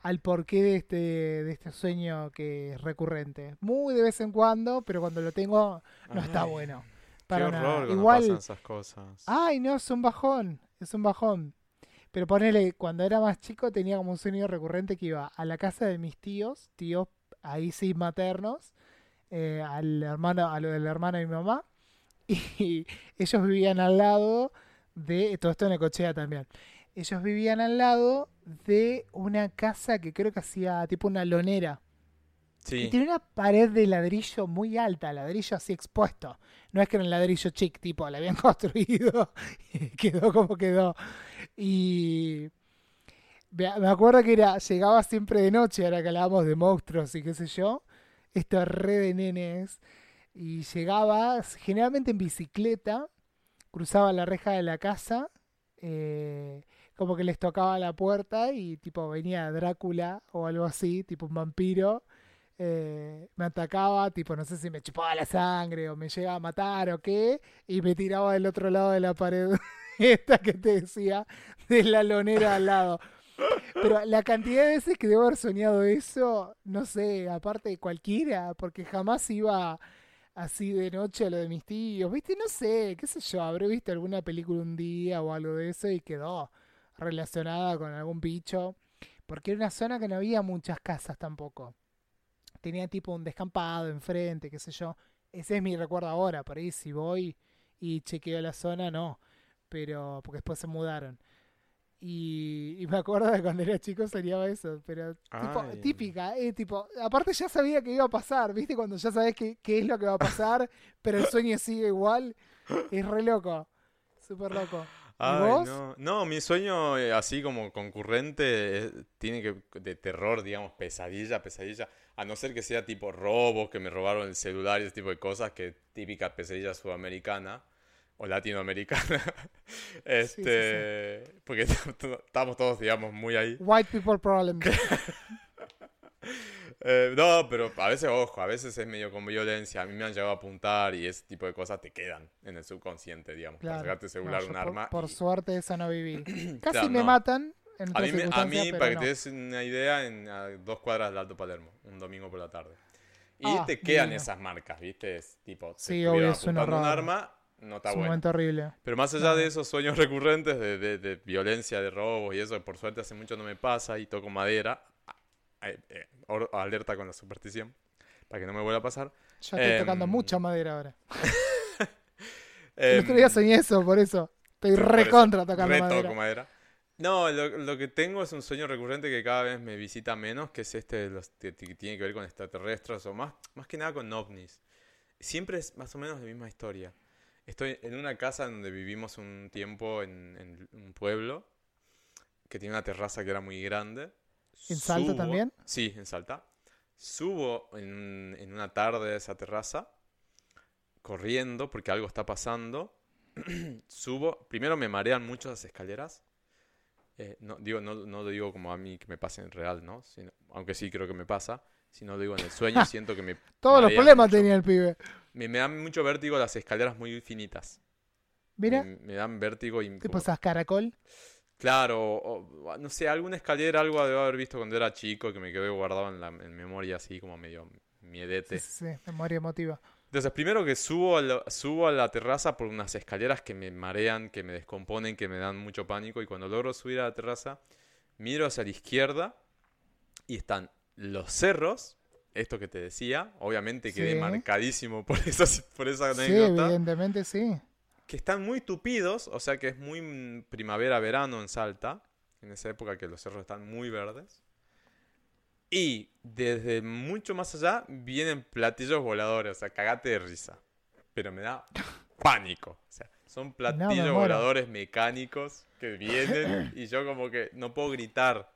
Al porqué de este, de este sueño que es recurrente. Muy de vez en cuando, pero cuando lo tengo no está bueno. Qué horror cuando Igual, pasan esas cosas. Ay, no, es un bajón, es un bajón. Pero ponele, cuando era más chico tenía como un sueño recurrente que iba a la casa de mis tíos, tíos ahí sí maternos, eh, al hermano, a lo del hermano de mi mamá, y ellos vivían al lado de, todo esto en Necochea también, ellos vivían al lado de una casa que creo que hacía tipo una lonera. Y Sí. tiene una pared de ladrillo muy alta, ladrillo así expuesto. No es que era un ladrillo chic, tipo, la habían construido y quedó como quedó. Y me me acuerdo que era, llegaba siempre de noche, ahora que hablábamos de monstruos y qué sé yo, esto re de nenes. Y llegaba generalmente en bicicleta, cruzaba la reja de la casa, eh, como que les tocaba la puerta y tipo venía Drácula o algo así, tipo un vampiro eh, me atacaba, tipo, no sé si me chupaba la sangre o me llegaba a matar o qué, y me tiraba del otro lado de la pared, esta que te decía, de la lonera al lado. Pero la cantidad de veces que debo haber soñado eso, no sé, aparte de cualquiera, porque jamás iba así de noche a lo de mis tíos, ¿viste? No sé, qué sé yo, habré visto alguna película un día o algo de eso y quedó relacionada con algún bicho, porque era una zona que no había muchas casas tampoco tenía tipo un descampado enfrente, qué sé yo. Ese es mi recuerdo ahora, por ahí si voy y chequeo la zona, no. Pero, porque después se mudaron. Y, y me acuerdo de cuando era chico soñaba eso, pero tipo, típica, eh, tipo, aparte ya sabía que iba a pasar, ¿viste? Cuando ya sabes qué, qué es lo que va a pasar, pero el sueño sigue igual, es re loco, súper loco. ¿Y Ay, vos? no. No, mi sueño eh, así como concurrente eh, tiene que de terror, digamos, pesadilla, pesadilla. A no ser que sea tipo robos, que me robaron el celular y ese tipo de cosas, que típica pesadilla sudamericana o latinoamericana. Este, porque estamos todos, digamos, muy ahí. White people problem. Eh, no, pero a veces, ojo, a veces es medio con violencia. A mí me han llegado a apuntar y ese tipo de cosas te quedan en el subconsciente, digamos. Para Claro. sacarte el celular, No, un por- arma. Por, y- suerte eso no viví. Casi Claro, me no. matan en A mí, a mí, para que no. te des una idea, en a dos cuadras del Alto Palermo, un domingo por la tarde. Y Ah, te quedan divino. esas marcas, ¿viste? Es tipo, Sí, obvio, es un arma, no está Es un bueno. momento horrible. Pero más allá No. de esos sueños recurrentes de, de- de violencia, de robos y eso, por suerte hace mucho no me pasa y toco madera. Eh, eh, alerta con la superstición, para que no me vuelva a pasar. Yo estoy tocando Em, mucha madera ahora. Em, El otro día soñé eso, por eso. Estoy por re eso, contra tocando re madera. toco madera. No, lo, lo que tengo es un sueño recurrente que cada vez me visita menos, que es este los que tiene que ver con extraterrestres o más, más que nada con ovnis. Siempre es más o menos la misma historia. Estoy en una casa donde vivimos un tiempo en, en un pueblo que tiene una terraza que era muy grande. ¿En Salta Subo- también? Sí, en Salta. Subo en, en una tarde a esa terraza, corriendo porque algo está pasando. Subo, primero me marean mucho las escaleras. Eh, no, digo, no, no lo digo como a mí que me pase en real, ¿no? Sino- aunque sí creo que me pasa. Si no lo digo en el sueño, siento que me, Todos los problemas mucho. tenía el pibe. Me, me dan mucho vértigo las escaleras muy finitas. Mira, Me, me dan vértigo y tipo como- esas caracol. Claro, o- no sé, alguna escalera, algo debo haber visto cuando era chico que me quedó guardado en la en memoria así como medio miedete. Sí, sí, sí, memoria emotiva. Entonces, primero que subo a, la, subo a la terraza por unas escaleras que me marean, que me descomponen, que me dan mucho pánico. Y cuando logro subir a la terraza, miro hacia la izquierda y están los cerros, esto que te decía, obviamente quedé Sí. marcadísimo por esa, por esa Sí, anécdota, evidentemente sí. que están muy tupidos, o sea que es muy primavera-verano en Salta, en esa época que los cerros están muy verdes. Y desde mucho más allá vienen platillos voladores, o sea, cagate de risa. Pero me da pánico. O sea, son platillos muero. voladores mecánicos que vienen y yo como que no puedo gritar.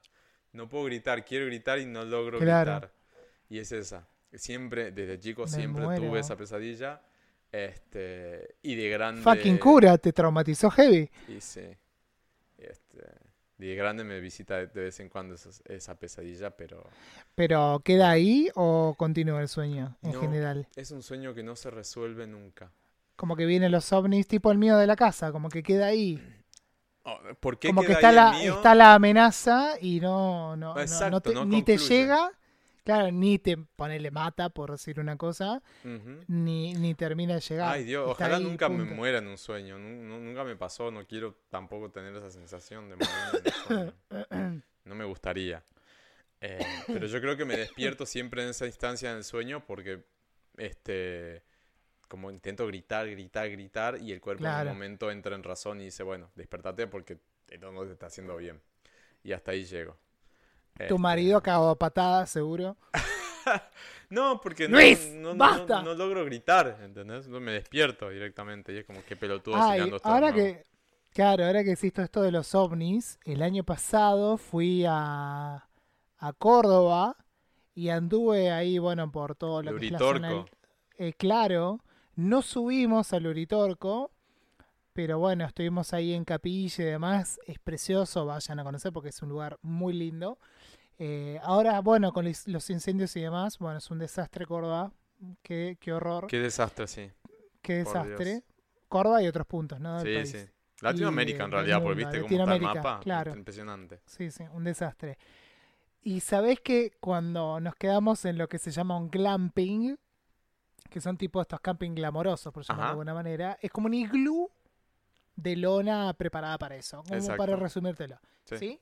No puedo gritar, quiero gritar y no logro Claro. gritar. Y es esa. Siempre, desde chico, Me siempre muero. tuve esa pesadilla. Este, y de grande. Fucking cura, te traumatizó heavy. Y sí. Este, de grande me visita de vez en cuando esa, esa pesadilla, pero Pero ¿queda ahí o continúa el sueño en No. general? es un sueño que no se resuelve nunca. Como que vienen los ovnis tipo el mío de la casa, como que queda ahí. Oh, ¿Por qué Como que está ahí la, el mío? está la amenaza y no, no, no- no Exacto, te- ni te llega, claro, ni te ponele mata, por decir una cosa, ni, ni termina de llegar. Ay Dios, Está ojalá ahí, nunca me muera en un sueño. Nu- nu- nunca me pasó, no quiero tampoco tener esa sensación de morir en un sueño. No me gustaría. Eh, pero yo creo que me despierto siempre en esa instancia del sueño porque este como intento gritar, gritar, gritar y el cuerpo en un momento entra en razón y dice, bueno, despertate porque no te está haciendo bien. Y hasta ahí llego. Tu Este, marido cagado a patadas, seguro. No, porque no, Luis, no, basta. no logro gritar, ¿entendés? No me despierto directamente y es como que pelotudo Ay, esto ahora que, claro, ahora que hiciste esto de los ovnis, el año pasado fui a, a Córdoba y anduve ahí, bueno, por todo lo que es la zona eh, claro, no subimos al Uritorco, pero bueno, estuvimos ahí en Capilla y demás. Es precioso, vayan a conocer porque es un lugar muy lindo. Eh, ahora, bueno, con los incendios y demás, bueno, es un desastre Córdoba. Qué, qué horror, Qué desastre, sí. qué desastre. Córdoba y otros puntos, ¿no? del Sí, país. sí. Latinoamérica en realidad, porque viste cómo está el mapa. claro. Está impresionante. Sí, sí, un desastre. Y sabés que cuando nos quedamos en lo que se llama un glamping, que son tipo estos camping glamorosos, por llamarlo de Ajá. alguna manera, es como un iglú de lona preparada para eso, como Exacto. para resumírtelo. Sí. ¿Sí?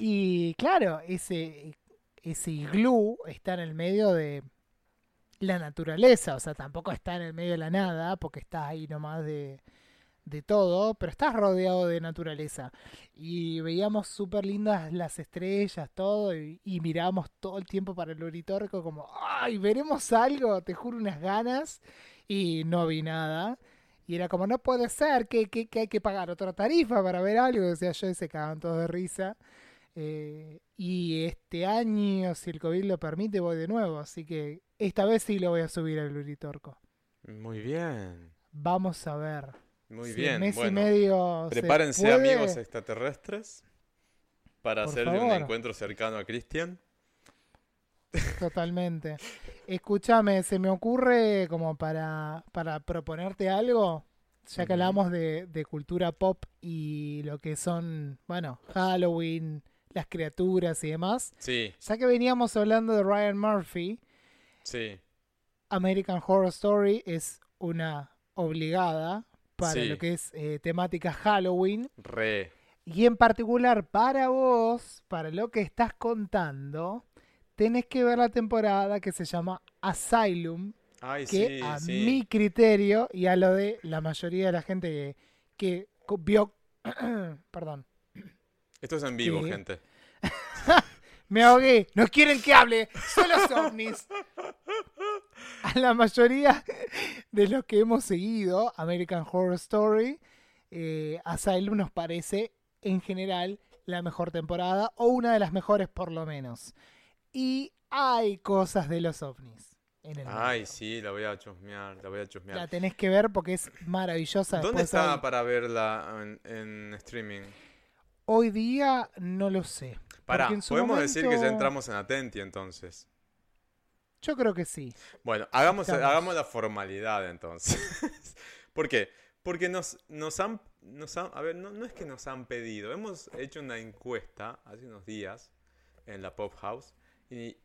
Y claro, ese, ese iglú está en el medio de la naturaleza, o sea, tampoco está en el medio de la nada, porque está ahí nomás de, de todo, pero estás rodeado de naturaleza. Y veíamos súper lindas las estrellas, todo, y, y mirábamos todo el tiempo para el Uritorco como, ¡ay, veremos algo! Te juro unas ganas, y no vi nada. Y era como, no puede ser, que, hay que pagar otra tarifa para ver algo, decía yo, y se cagaban todos de risa. Eh, y este año, si el COVID lo permite, voy de nuevo, así que esta vez sí lo voy a subir al Uritorco. Muy bien. Vamos a ver. Muy Si bien. en mes y medio se prepárense puede, amigos extraterrestres para Por hacerle un encuentro cercano a Christian. Totalmente. Escúchame, se me ocurre como para, para proponerte algo, ya que hablamos de, de cultura pop y lo que son, bueno, Halloween, las criaturas y demás. Sí, Ya que veníamos hablando de Ryan Murphy, sí. American Horror Story es una obligada para Sí. lo que es eh, temática Halloween. Re. Y en particular para vos, para lo que estás contando, tenés que ver la temporada que se llama Asylum, Ay, que sí, a sí. mi criterio y a lo de la mayoría de la gente que, que vio... Perdón. Esto es en vivo, ¿Qué? gente. Me ahogué. No quieren que hable. Son los ovnis. A la mayoría de los que hemos seguido American Horror Story, eh, Asylum nos parece en general la mejor temporada o una de las mejores por lo menos. Y hay cosas de los ovnis en el Ay, sí, la voy a chusmear, la voy a chusmear. La tenés que ver porque es maravillosa. ¿Dónde está hay- para verla en, en streaming? Hoy día no lo sé. Pará, podemos decir que ya entramos en Atenti entonces. Yo creo que sí. Bueno, hagamos, Estamos. hagamos la formalidad entonces. ¿Por qué? Porque nos, nos han, nos han- a ver, no, no es que nos han pedido, hemos hecho una encuesta hace unos días en la Pop House y,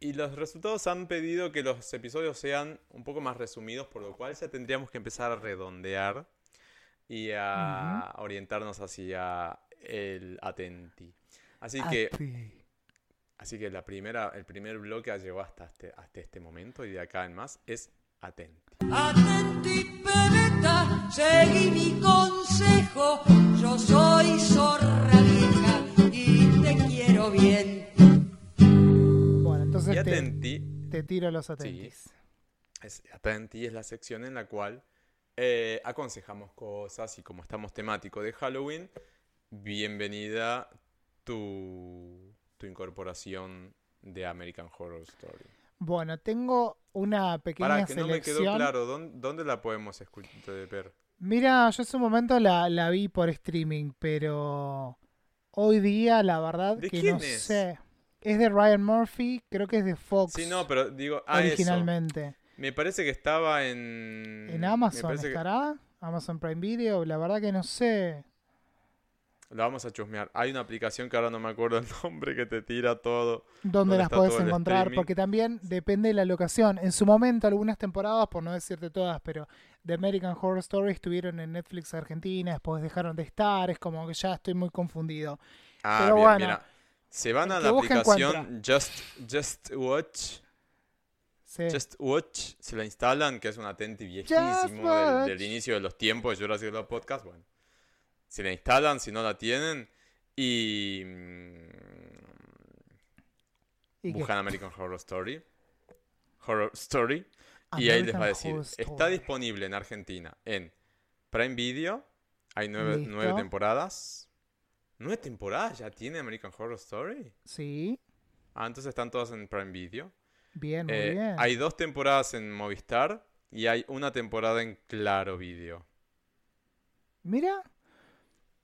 y los resultados han pedido que los episodios sean un poco más resumidos, por lo cual ya tendríamos que empezar a redondear y a orientarnos hacia el Atenti. Así que Ati. Así que la primera, el primer bloque llegó hasta este, hasta este momento y de acá en más es Atenti. Atenti, pebeta, seguí mi consejo. Yo soy zorra vieja y te quiero bien. Bueno, entonces Y te, Atenti, te tiro los atentis. es, Atenti es la sección en la cual eh, aconsejamos cosas y como estamos temático de Halloween, bienvenida tu, tu incorporación de American Horror Story. Bueno, tengo una pequeña Para que no me quedó claro, ¿dónde, dónde la podemos escuchar, ver? Mira, yo hace un momento la, la vi por streaming, pero hoy día la verdad ¿De que quién no es? sé. Es de Ryan Murphy, creo que es de Fox Sí, no, pero digo, ah, eso. originalmente. Me parece que estaba en... En Amazon parece que- estará, Amazon Prime Video, la verdad que no sé. La vamos a chusmear. Hay una aplicación que ahora no me acuerdo el nombre que te tira todo. dónde ¿Dónde las puedes encontrar, porque también depende de la locación. En su momento, algunas temporadas, por no decirte todas, pero The American Horror Story estuvieron en Netflix Argentina, después dejaron de estar, es como que ya estoy muy confundido. Ah, Pero bien, bueno, mira. Se van a la aplicación Just, Just Watch. Sí. Just Watch. Se la instalan, que es un atenti viejísimo del, inicio de los tiempos de Jurassic World Podcast. Bueno, se la instalan si no la tienen y mm, ¿Y qué? buscan American Horror Story. Horror Story. Y ahí les va a decir, está disponible en Argentina en Prime Video, hay nueve, nueve temporadas. ¿Nueve temporadas ya tiene American Horror Story? Sí, Ah, entonces están todas en Prime Video. bien, muy Eh, bien. Hay dos temporadas en Movistar y hay una temporada en Claro Video. Mira,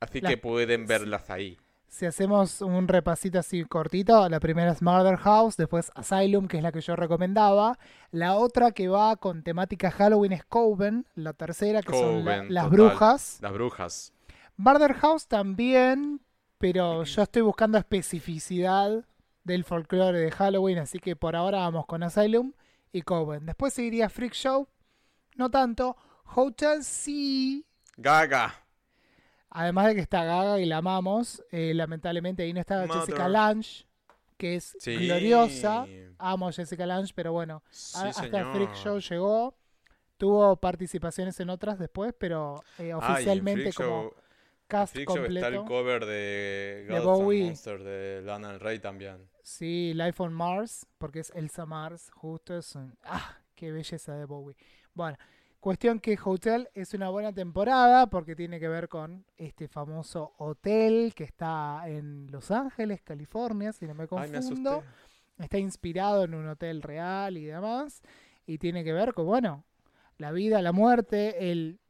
Así La- que pueden verlas ahí. si hacemos un repasito así cortito, la primera es Murder House, después Asylum, que es la que yo recomendaba. La otra que va con temática Halloween es Coven, la tercera que son la- las total. brujas. Las brujas. Murder House también, pero yo estoy buscando especificidad del folclore de Halloween, así que por ahora vamos con Asylum y Coven. Después seguiría Freak Show, no tanto. Hotel sí, Gaga. Además de que está Gaga y la amamos, eh, lamentablemente ahí no está Mother. Jessica Lange, que es Sí. gloriosa. Amo a Jessica Lange, pero bueno, Sí, a- hasta señor. Freak Show llegó. Tuvo participaciones en otras después, pero eh, oficialmente como Show- cast Freak Show está el completo. cover de De Bowie. and Monsters de Lana Del Rey también. Sí, Life on Mars, porque es Elsa Mars, justo es un... ¡Ah! ¡Qué belleza de Bowie! Bueno, cuestión que Hotel es una buena temporada porque tiene que ver con este famoso hotel que está en Los Ángeles, California, si no me Ay, me confundo. está inspirado en un hotel real y demás. Y tiene que ver con, bueno, la vida, la muerte, el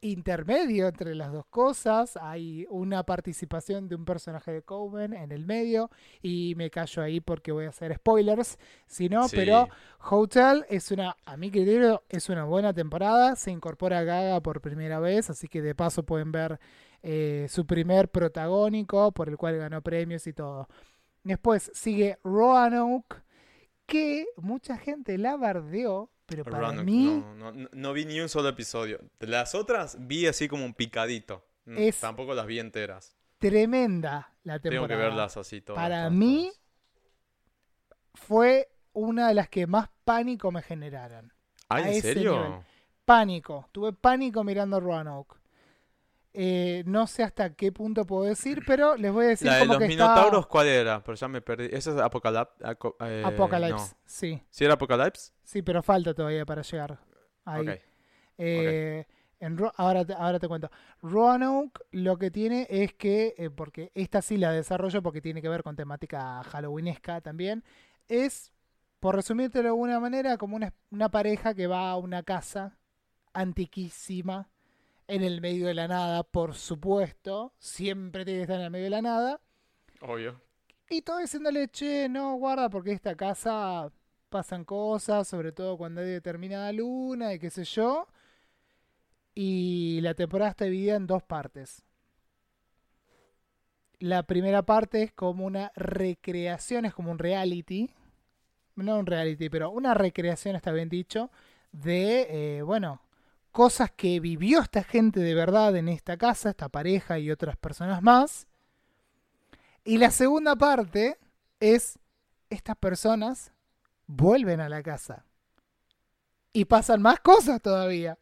intermedio entre las dos cosas. Hay una participación de un personaje de Coven en el medio. Y me callo ahí porque voy a hacer spoilers. Si no, Sí. pero Hotel es una, a mi criterio, es una buena temporada. Se incorpora Gaga por primera vez. Así que de paso pueden ver eh, su primer protagónico, por el cual ganó premios y todo. Después sigue Roanoke, que mucha gente la bardeó, pero para Roanoke, mí no, no, no vi ni un solo episodio. Las otras vi así como un picadito. Mm, Es- Tampoco las vi enteras. tremenda la temporada. Tengo que verlas así todas. Para todas, mí- todas. Fue una de las que más pánico me generaron. Ay, a ¿en serio? nivel. Pánico. Tuve pánico mirando Roanoke. Eh, no sé hasta qué punto puedo decir, pero les voy a decir La de como los que minotauros, está ¿cuál era? Pero ya me perdí. ¿Esa es? Apocalypse. No. Sí, ¿Sí era Apocalypse? sí, pero falta todavía para llegar ahí. Eh, En Ro- ahora, te, ahora te cuento. Roanoke lo que tiene es que, eh, porque esta sí la desarrollo porque tiene que ver con temática halloweenesca también, es, por resumirte de alguna manera, como una, una pareja que va a una casa antiquísima en el medio de la nada, por supuesto, siempre tiene que estar en el medio de la nada, Obvio. y todo diciéndole, che, no, guarda, porque esta casa pasan cosas, sobre todo cuando hay determinada luna y qué sé yo. Y la temporada está dividida en dos partes. La primera parte es como una recreación, es como un reality. No un reality, pero una recreación, está bien dicho, de, eh, bueno, cosas que vivió esta gente de verdad en esta casa, esta pareja y otras personas más. Y la segunda parte es estas personas vuelven a la casa. Y pasan más cosas todavía.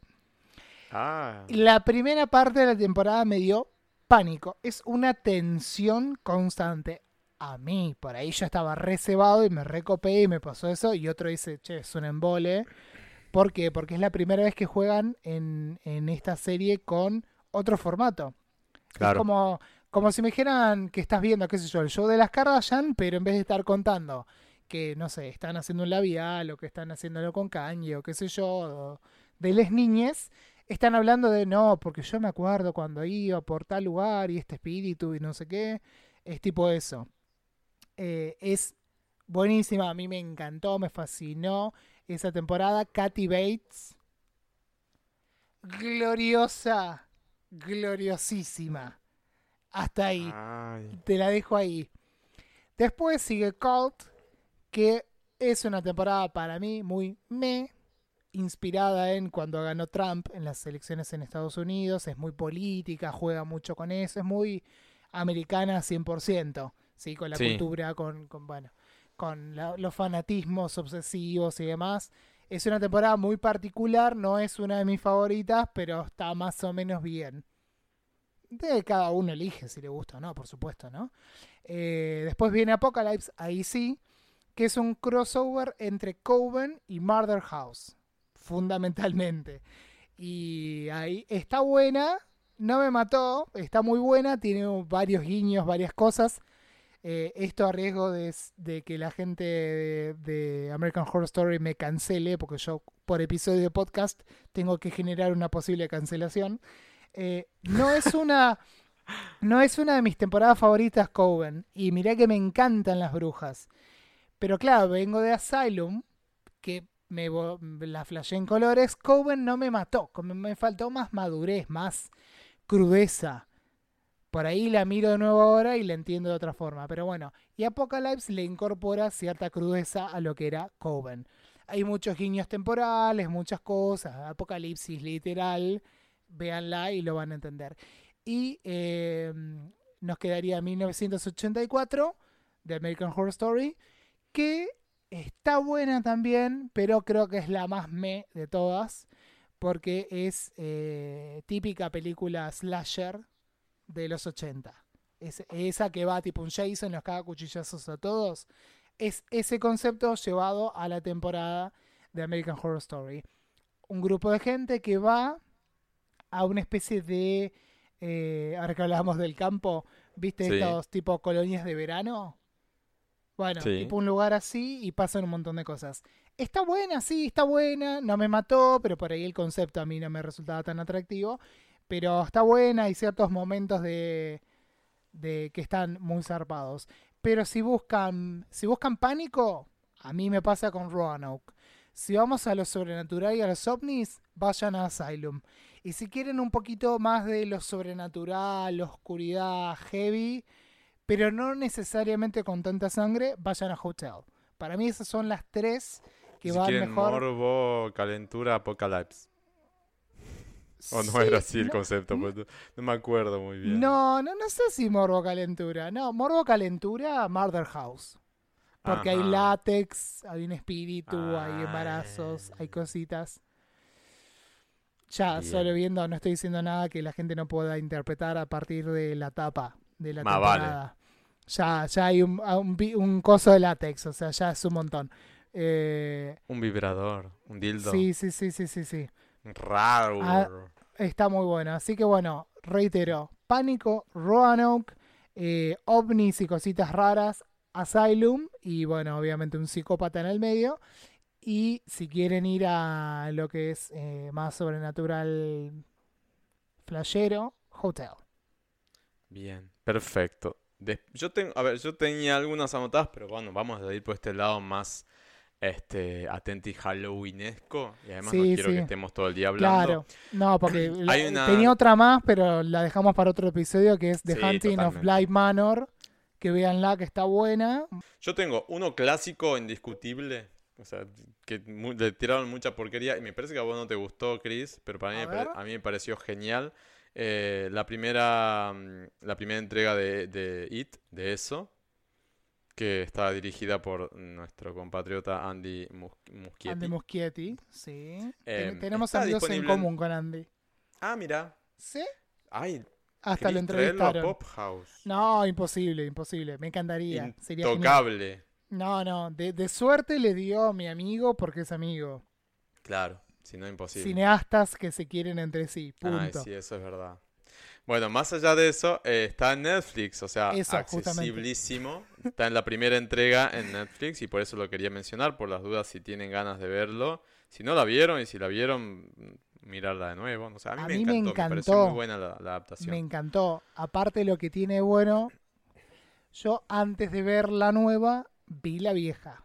Ah. La primera parte de la temporada me dio pánico. Es una tensión constante. A mí, por ahí yo estaba reservado y me recopé y me pasó eso. Y otro dice, che, es un embole. ¿Por qué? Porque es la primera vez que juegan en, en esta serie con otro formato. Es Claro. como, como si me dijeran que estás viendo, qué sé yo, el show de las Kardashian, pero en vez de estar contando que, no sé, están haciendo un labial o que están haciéndolo con Kanye o qué sé yo, o de les niñes, están hablando de no, porque yo me acuerdo cuando iba por tal lugar y este espíritu y no sé qué. Es tipo eso. Eh, es buenísima, a mí me encantó, me fascinó esa temporada. Katy Bates, gloriosa, gloriosísima. Hasta ahí Ay. te la dejo ahí. Después sigue Cult, que es una temporada para mí muy me, inspirada en cuando ganó Trump en las elecciones en Estados Unidos. Es muy política, juega mucho con eso, es muy americana 100%, ¿sí? con la Sí. cultura, con, con, bueno, con los fanatismos obsesivos y demás. Es una temporada muy particular, no es una de mis favoritas, pero está más o menos bien. De cada uno elige si le gusta o no, por supuesto, ¿no? Eh, después viene Apocalypse, ahí sí, que es un crossover entre Coven y Murder House, fundamentalmente. Y ahí está buena, no me mató, está muy buena, tiene varios guiños, varias cosas. Eh, esto a riesgo de, que la gente de, de American Horror Story me cancele, porque yo por episodio de podcast tengo que generar una posible cancelación. Eh, no es una no es una de mis temporadas favoritas Coven y mirá que me encantan las brujas. Pero claro, vengo de Asylum que me la flashé en colores, Coven no me mató, como me faltó más madurez, más crudeza. Por ahí la miro de nuevo ahora y la entiendo de otra forma, pero bueno, y Apocalypse le incorpora cierta crudeza a lo que era Coven. Hay muchos guiños temporales, muchas cosas, Apocalipsis literal, véanla y lo van a entender. Y eh, nos quedaría 1984 de American Horror Story, que está buena también, pero creo que es la más me de todas, porque es eh, típica película slasher de los 80. Es, esa que va tipo un Jason, los caga cuchillazos a todos. Es ese concepto llevado a la temporada de American Horror Story. Un grupo de gente que va a una especie de. eh, ahora que hablábamos del campo, ¿viste Sí. estos tipo colonias de verano? Bueno, Sí. tipo un lugar así y pasan un montón de cosas. Está buena, sí, está buena, no me mató, pero por ahí el concepto a mí no me resultaba tan atractivo. Pero está buena, hay ciertos momentos de, de que están muy zarpados. Pero si buscan, si buscan pánico, a mí me pasa con Roanoke. Si vamos a lo sobrenatural y a los ovnis, vayan a Asylum. Y si quieren un poquito más de lo sobrenatural, oscuridad heavy, pero no necesariamente con tanta sangre, vayan a Hotel. Para mí esas son las tres que si van quieren mejor. morbo, calentura, apocalypse. O no Sí, era así el no- concepto, pues, no, no me acuerdo muy bien. No, no, no sé si Morbo Calentura. No, Morbo Calentura, Murder House. Porque hay Ajá. látex, hay un espíritu, hay Ah. embarazos, hay cositas. Ya, Bien. solo viendo, no estoy diciendo nada que la gente no pueda interpretar a partir de la tapa de la Más vale. temporada. Ya, ya hay un, a- un, vi- un coso de látex, o sea, ya es un montón. Eh, Un vibrador, un dildo. sí, sí, sí, sí, sí, sí. Raro. Ah, Está muy buena. Así que bueno, reitero, Pánico, Roanoke, eh, OVNIs y cositas raras, Asylum y bueno, obviamente un psicópata en el medio. Y si quieren ir a lo que es eh, más sobrenatural flashero, Hotel. Bien, perfecto. Yo tengo, a ver, yo tenía algunas anotadas, pero bueno, vamos a ir por este lado más este atenti Halloweenesco y además no quiero sí. que estemos todo el día hablando. Claro, no, porque la- Hay una- tenía otra más, pero la dejamos para otro episodio que es The Sí, Hunting of. Bly Manor. Que véanla, que está buena. Yo tengo uno clásico indiscutible, o sea, que le tiraron mucha porquería y me parece que a vos no te gustó, Chris, pero para mí, ver. a mí me pareció genial. Eh, la primera mm, la primera entrega de, de It, de eso, que está dirigida por nuestro compatriota Andy Mus- Muschietti. Andy Muschietti, sí. Eh, tenemos amigos en disponible en- común con Andy. Ah, mira. ¿Sí? Ay, Hasta lo Chris, entrevistaron. Pop House. No, imposible, imposible. Me encantaría. Sería. Intocable. No, no. De, de suerte le dio a mi amigo porque es amigo. Claro, si no imposible. Cineastas que se quieren entre sí. Ay, Punto. sí, eso es verdad. Bueno, más allá de eso, eh, está en Netflix, o sea, Eso, justamente. accesibilísimo. Está en la primera entrega en Netflix y por eso lo quería mencionar, por las dudas si tienen ganas de verlo. Si no la vieron y si la vieron, mm, mirarla de nuevo. Sé, a mí, A me, mí me encantó, me pareció encantó. muy buena la, la adaptación. Me encantó. Aparte lo que tiene bueno, yo antes de ver la nueva, vi la vieja.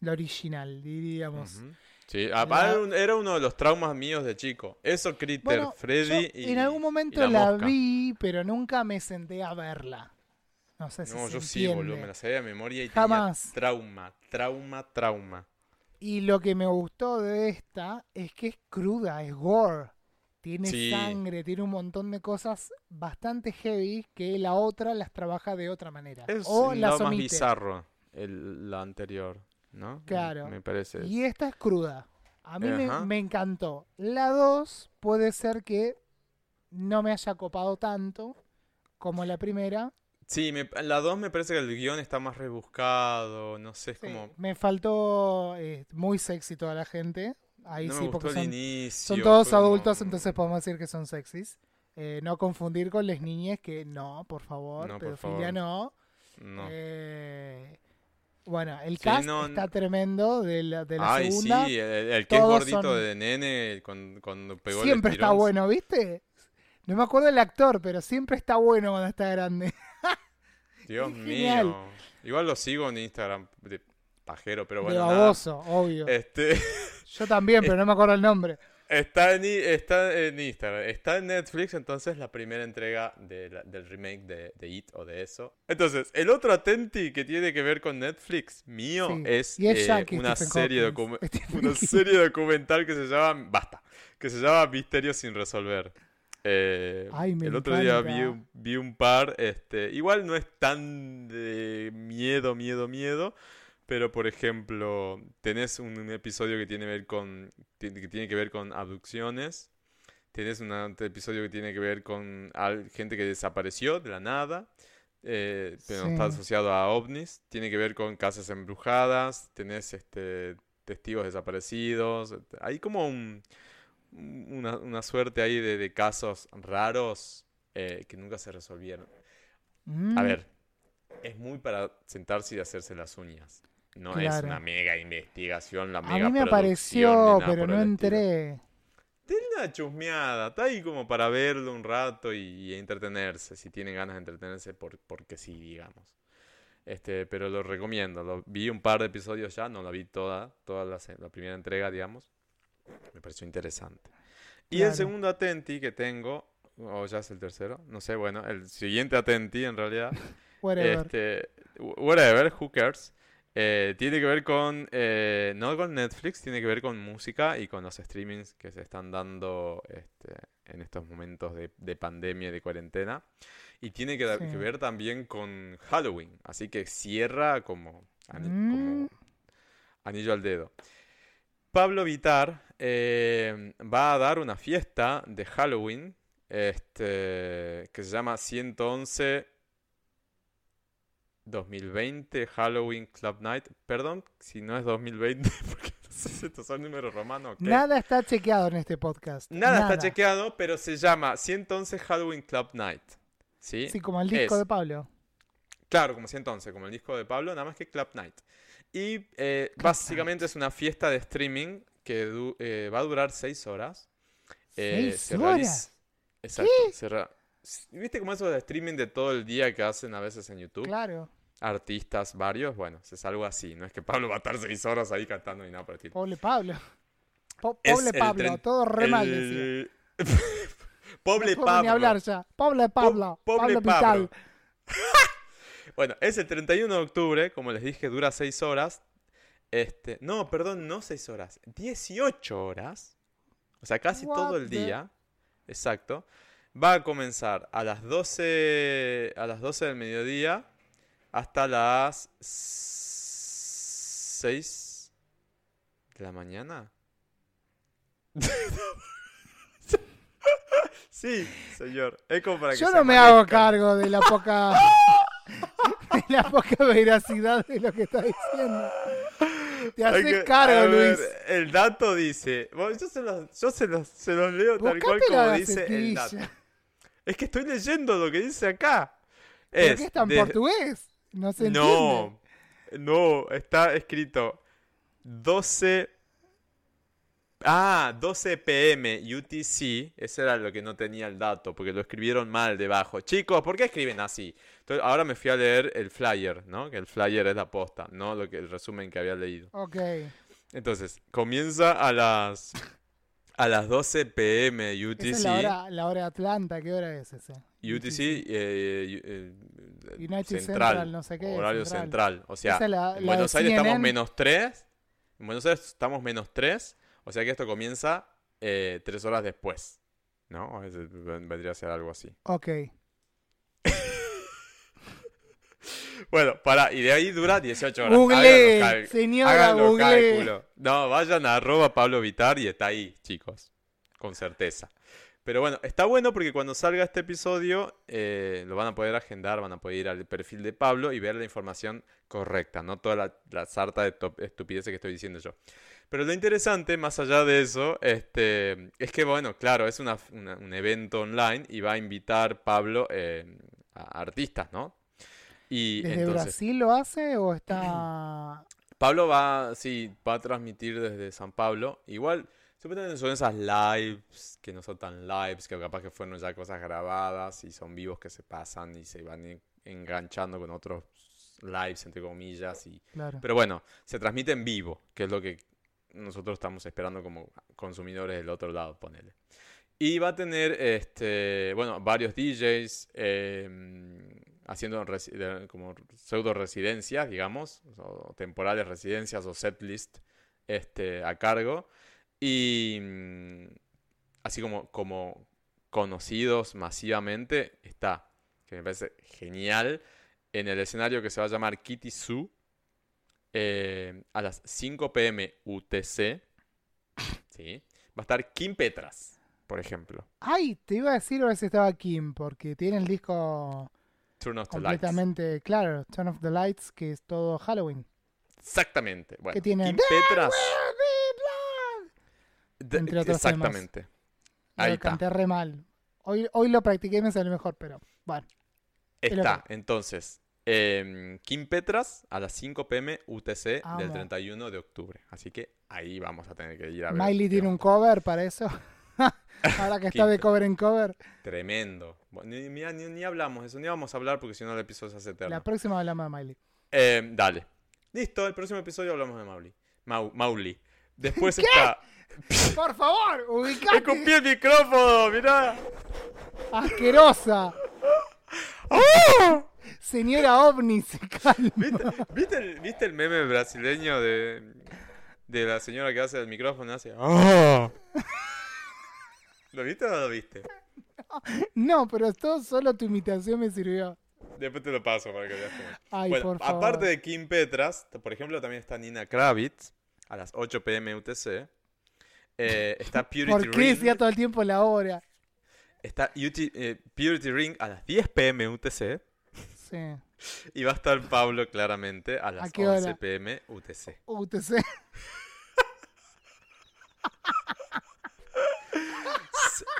La original, diríamos. Sí, La- era un- era uno de los traumas míos de chico. Eso, Critter, Bueno, Freddy y en algún momento la la, vi, pero nunca me senté a verla. No sé si No, se yo sí, entiende. boludo, me la sabía de memoria y Jamás. tenía trauma, trauma, trauma. Y lo que me gustó de esta es que es cruda, es gore. Tiene Sí. sangre, tiene un montón de cosas bastante heavy que la otra las trabaja de otra manera. Es o las lado más bizarro el, la anterior, ¿no? Claro. Me parece. Y esta es cruda. A mí me, encantó. La 2 puede ser que no me haya copado tanto como la primera. Sí, me- la 2 me parece que el guion está más rebuscado, no sé, es Sí, como... Me faltó eh, muy sexy toda la gente. Ahí no sí, me gustó porque el son, inicio. son todos como- adultos, entonces podemos decir que son sexys. Eh, no confundir con las niñas que no, por favor, No, por pedofilia favor. no. No. Eh, bueno, el Sí, cast no, está tremendo de la, de la Ay, segunda. sí, el, el que es gordito son- de nene cuando, cuando pegó el siempre está bueno, ¿viste? No me acuerdo del actor, pero siempre está bueno cuando está grande. Dios Es mío. Igual lo sigo en Instagram de pajero, pero de bueno, nada. baboso, obvio. Este, Yo también, pero no me acuerdo el nombre. Está, en, está en Instagram, está en Netflix, entonces la primera entrega de la- del remake de, de It o de eso. Entonces, el otro Atenti que tiene que ver con Netflix mío Sí. es, es eh, una, serie una serie documental que se llama, basta, que se llama Misterios sin resolver. Eh, Ay, el otro día encanta. vi un, vi un par, este, igual no es tan de miedo, miedo, miedo, pero por ejemplo, tenés un, episodio que tiene, ver con, ti- que tiene que ver con abducciones, tenés un episodio que tiene que ver con gente que desapareció de la nada, eh, pero Sí. está asociado a ovnis, tiene que ver con casas embrujadas, tenés este, testigos desaparecidos, hay como un, una, una suerte ahí de, de casos raros eh, que nunca se resolvieron. Mm, A ver, es muy para sentarse y hacerse las uñas. No es Claro. una mega investigación, la A mega mí me producción, apareció, pero no entré. Denle una chusmeada, está ahí como para verlo un rato y, y entretenerse, si tienen ganas de entretenerse, por, porque sí, digamos. Este, pero lo recomiendo, lo, vi un par de episodios ya, no la vi toda, toda la, primera entrega, digamos. Me pareció interesante. Y el segundo Atenti que tengo, o ya es el tercero, no sé, bueno, el siguiente Atenti en realidad, Whatever. este, whatever, who cares. Eh, tiene que ver con, eh, no con Netflix, tiene que ver con música y con los streamings que se están dando este, en estos momentos de, de pandemia y de cuarentena. Y tiene que, da- Sí. que ver también con Halloween, así que cierra como, ani- Mm. como anillo al dedo. Pablo Vitar eh, va a dar una fiesta de Halloween este, que se llama 111 2020 Halloween Club Night. Perdón si no es 2020 porque no Estos son números romanos. Nada está chequeado en este podcast. Nada está chequeado, pero se llama 111 Halloween Club Night. ¿Sí? Sí, como el disco Es- de Pablo. Claro, como 111, como el disco de Pablo, nada más que Club Night. Y eh, básicamente es una fiesta de streaming que du- eh, va a durar 6 horas. Eh, ¿Seis se horas? realiza- Exacto. se re- ¿Viste como eso de streaming de todo el día que hacen a veces en YouTube? Claro. Artistas varios, bueno, es algo así. No es que Pablo va a estar 6 horas ahí cantando ni nada por el estilo. Pobre Pablo. Po- pobre Pablo. tren- Todo re mal. El- Pobre No puedo ni Pablo. hablar ya. Pobre Pablo. pobre Pablo. Pablo. Bueno, es el 31 de octubre, como les dije, dura 6 horas. Este, no, perdón, no 6 horas, 18 horas. O sea, casi todo el the- día. Exacto. Va a comenzar a las 12 a las 12 del mediodía hasta las 6 de la mañana. Sí, señor. Es como para que Yo se no me hago cargo de la poca. de la poca veracidad de lo que está diciendo. Te haces cargo, a ver, Luis. El dato dice. bueno, yo se los, yo se los, se los leo tal cual Buscate como dice el gacetilla. dato. Es que estoy leyendo lo que dice acá. ¿Pero Es qué está en de- portugués? No se No, entiende. no, está escrito 12. Ah, 12 pm UTC. Ese era lo que no tenía el dato, porque lo escribieron mal debajo. Chicos, ¿por qué escriben así? Entonces, ahora me fui a leer el flyer, ¿no? Que el flyer es la posta, no lo que el resumen que había leído. Ok. Entonces, comienza a las a las 12 pm UTC. Esa es la hora, la hora de Atlanta. ¿Qué hora es ese? UTC eh, eh, United central, Central, no sé qué, horario central. central. O sea, Esa es la- en la Buenos Aires estamos CNN. menos 3. En Buenos Aires estamos menos 3. O sea que esto comienza eh, 3 horas después. ¿No? Vendría a ser algo así. Ok. Bueno, para, y de ahí dura 18 horas. Google, cal- señora, Google. cálculos. No, vayan a arroba Pablo Vitar y está ahí, chicos. Con certeza. Pero bueno, está bueno porque cuando salga este episodio eh, lo van a poder agendar, van a poder ir al perfil de Pablo y ver la información correcta, no toda la, la sarta de estupideces que estoy diciendo yo. Pero lo interesante, más allá de eso, este, es que, bueno, claro, es una- una- un evento online y va a invitar Pablo eh, a artistas, ¿no? Y ¿Desde entonces, Brasil lo hace o está.? Pablo va, sí, va a transmitir desde San Pablo. Igual, supuestamente son esas lives, que no son tan lives, que capaz que fueron ya cosas grabadas y son vivos que se pasan y se van en- enganchando con otros lives, entre comillas. Y... Claro. Pero bueno, se transmite en vivo, que es lo que nosotros estamos esperando como consumidores del otro lado, ponele. Y va a tener, este, bueno, varios DJs eh, haciendo como pseudo residencias, digamos, temporales residencias o setlist este, a cargo. Y mm, así como, como conocidos masivamente, está, que me parece genial, en el escenario que se va a llamar Kitty Zoo eh, a las 5 pm UTC. ¿sí? Va a estar Kim Petras, por ejemplo. Ay, te iba a decir a ver si estaba Kim, porque tiene el disco Turn off the lights. completamente claro, Turn of the Lights, que es todo Halloween. Exactamente. Bueno, Que tiene Petras. entre otros temas. exactamente. Lo Ahí está. canté re mal. Hoy, hoy lo practiqué y me salió mejor, pero bueno. lo Está, entonces, em, Kim Petras a las 5 pm UTC del Amo. 31 de octubre. Así que ahí vamos a tener que ir a ver. Miley tiene un cover para eso. Ahora que está de cover en cover. Tremendo. Bueno, Ni, ni, ni hablamos eso, ni vamos a hablar porque si no el episodio se hace eterno. La próxima hablamos de Miley. Em, dale. Listo, el próximo episodio hablamos de Mauli. Mau, Mauli. Después está... Por favor, ubicate. ¡Escupí el micrófono! ¡Mirá! Asquerosa. ¡Oh! Señora OVNI, se calma. ¿Viste, viste el, viste el meme brasileño de, de la señora que hace el micrófono? Hace... ¡Oh! ¿Lo viste o no lo viste? No, pero todo solo tu imitación me sirvió. Después te lo paso para que veas. Ay, bueno, por favor. aparte de Kim Petras, por ejemplo, también está Nina Kravitz a las 8 pm UTC. Eh, está Purity ¿Por qué Ring. decía todo el tiempo la hora? Está UT eh, Purity Ring a las 10 pm UTC. Sí. Y va a estar Pablo claramente a las qué 11 hora? pm UTC. UTC.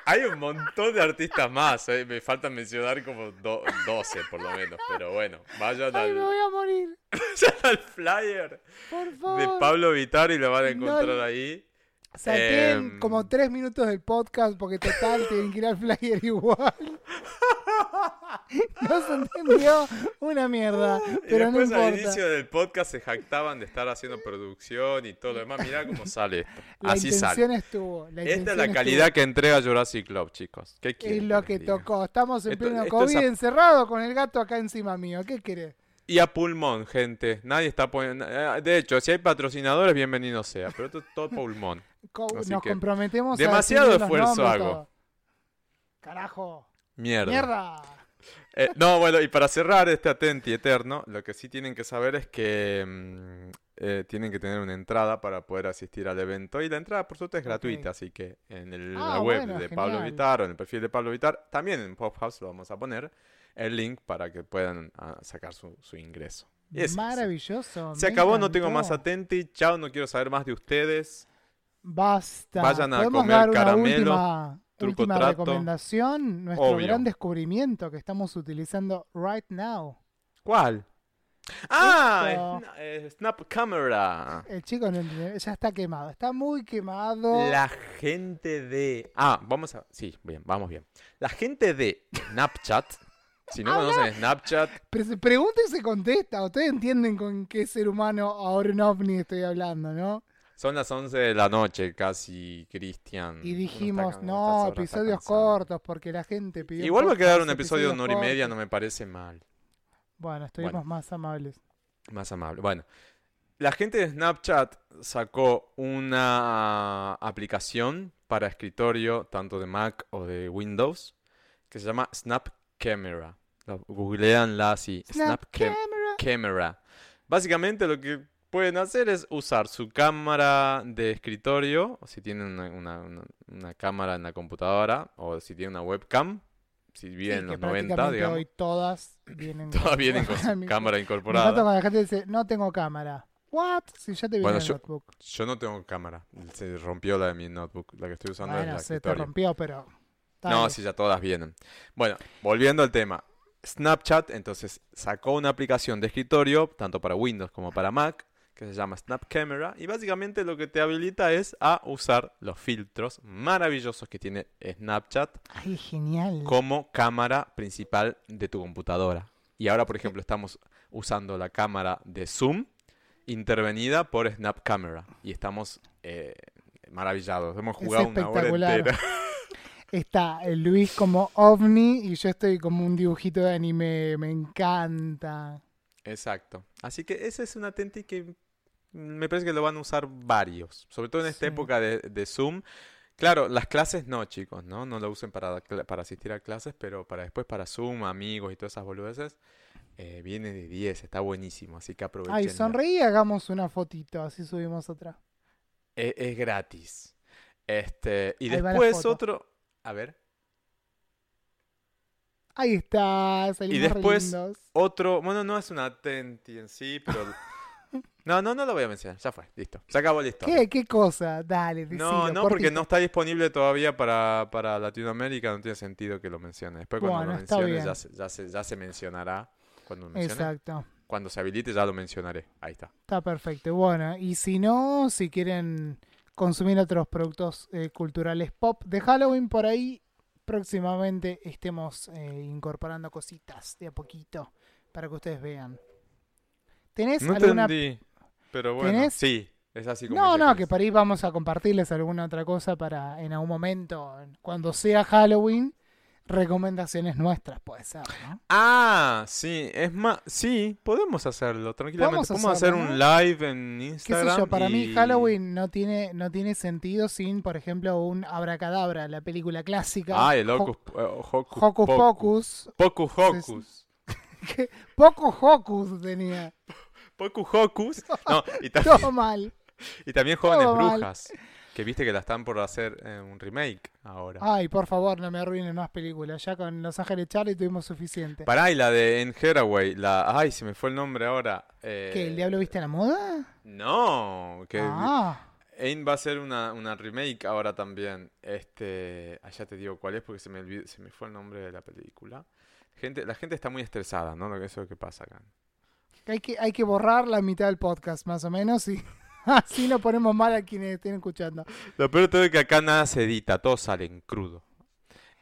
Hay un montón de artistas más. eh, Me faltan mencionar como do- 12 por lo menos. Pero bueno, vayan Ay, me al, voy a morir. vayan al flyer Por favor. de Pablo Vitar y lo van a No, encontrar ahí. Salteen Em. como tres minutos del podcast porque total tienen que ir al flyer igual. No se entendió una mierda, Y pero no después al inicio del podcast se jactaban de estar haciendo producción y todo lo demás. Mirá cómo sale esto. La Así intención sale. estuvo. la Esta es la estuvo. calidad que entrega Jurassic Club, chicos. ¿Qué Es lo que diga? tocó. Estamos en Esto- pleno esto COVID a- encerrado con el gato acá encima mío. ¿Qué querés? Y a pulmón, gente. Nadie está poniendo. eh, De hecho, si hay patrocinadores, bienvenido sea. Pero esto es todo pulmón. Así Nos que comprometemos demasiado a esfuerzo hago. todo. Carajo. Mierda. Mierda. Eh, no, bueno, y para cerrar este atenti eterno, lo que sí tienen que saber es que mm, eh, tienen que tener una entrada para poder asistir al evento. Y la entrada, por suerte, es gratuita. Así que en el- Ah, la web bueno, de Pablo. Vitar o en el perfil de Pablo Vitar, también en Pop House lo vamos a poner el link para que puedan ah, sacar su, su ingreso. Y es eso. Maravilloso. Se acabó, no tengo más atenti. Chao, no quiero saber más de ustedes. Basta. Vayan a ¿Podemos comer dar una caramelo, última, truco última trato. recomendación? Nuestro Obvio. gran descubrimiento que estamos utilizando right now. ¿Cuál? Ah, Esto. Sna- Snap Camera. El chico no entiende, ya está quemado. Está muy quemado. La gente de. Ah, vamos a. Sí, bien, vamos bien. La gente de Snapchat. Si no Habla- conocen Snapchat, Pero se pregunta y se contesta. Ustedes entienden con qué ser humano ahora un ovni estoy hablando, ¿no? Son las 11 de la noche, casi, Cristian. Y dijimos, no, episodios cortos porque la gente pidió. Igual va a quedar un episodio de una hora y media, no me parece mal. Bueno, estuvimos Bueno. más amables. Más amable. Bueno, la gente de Snapchat sacó una aplicación para escritorio, tanto de Mac o de Windows, que se llama Snap Camera. Googleanla así. Snap Cam- camera. Camera. Básicamente lo que pueden hacer es usar su cámara de escritorio, o si tienen una, una- una- una cámara en la computadora, o si tienen una webcam, si Sí, viven en que los 90, prácticamente digamos. hoy todas vienen Todas vienen con su cámara Me incorporada. cuando la gente dice, no tengo cámara. ¿What? Si ya te viene Bueno, el yo- notebook. Yo no tengo cámara. Se rompió la de mi notebook. La que estoy usando es Bueno, la se te rompió, pero... No, sí, ya todas vienen. Bueno, volviendo al tema. Snapchat, entonces, sacó una aplicación de escritorio, tanto para Windows como para Mac, que se llama Snap Camera. Y básicamente lo que te habilita es a usar los filtros maravillosos que tiene Snapchat Ay, genial. como cámara principal de tu computadora. Y ahora, por ejemplo, estamos usando la cámara de Zoom intervenida por Snap Camera. Y estamos eh, maravillados. Hemos Es jugado una hora entera. Está Luis como ovni y yo estoy como un dibujito de anime. Me encanta. Exacto. Así que ese es un atenti que me parece que lo van a usar varios. Sobre todo en esta Sí. época de, de Zoom. Claro, las clases no, chicos, ¿no? No lo usen para, para asistir a clases, pero para después para Zoom, amigos y todas esas boludeces. eh, viene de 10, está buenísimo, así que aprovechen. Ay, sonreí y hagamos una fotito, así subimos otra. Es, es gratis. Este, y Ahí después otro. A ver. Ahí está, salimos re después- lindos. Otro. Bueno, no es una atenti en sí, pero. No, no, no lo voy a mencionar. Ya fue, listo. Se acabó listo. ¿Qué, ¿Qué cosa? Dale, No, decilo, no, porque cortito. no está disponible todavía para, para Latinoamérica, no tiene sentido que lo mencione. Después cuando Bueno, lo mencione ya se, ya, se, ya se mencionará. Cuando, lo mencione. Exacto. cuando se habilite ya lo mencionaré. Ahí está. Está perfecto. Bueno, y si no, si quieren consumir otros productos eh, culturales pop de Halloween por ahí, próximamente estemos eh, incorporando cositas de a poquito para que ustedes vean. ¿Tenés No alguna... entendí, pero bueno. ¿Tenés? Sí, es así como No, no, que por ahí vamos a compartirles alguna otra cosa para en algún momento, cuando sea Halloween, recomendaciones nuestras, puede ser, ¿no? Ah, sí, es más, sí, podemos hacerlo tranquilamente. Podemos hacer un live en qué Instagram. sé yo, para mí y- Halloween no tiene, no tiene sentido sin, por ejemplo, un Abracadabra, la película clásica. Ah, el Ho- Hocus, eh, Hocus, Hocus Pocus. Pocus. Pocus Hocus. Poco Hocus tenía. Pocus Hocus. No, y, ta- Todo mal. y también Jóvenes todo mal. Brujas. Que viste que la están por hacer eh, un remake ahora. Ay, por favor, no me arruinen más películas. Ya con Los Ángeles Charlie tuvimos suficiente. Pará, y la de En Haraway, la... Ay, se me fue el nombre ahora. eh, ¿Qué, el diablo viste a la moda? No, que... Ah, Ain va a hacer una, una remake ahora también. Este, allá te digo cuál es porque se me olvidó- se me fue el nombre de la película. Gente, la gente está muy estresada, ¿no? Lo que eso es lo que pasa acá. Hay que, hay que borrar la mitad del podcast, más o menos, y así no ponemos mal a quienes estén escuchando. Lo peor todo es que acá nada se edita, todo sale en crudo.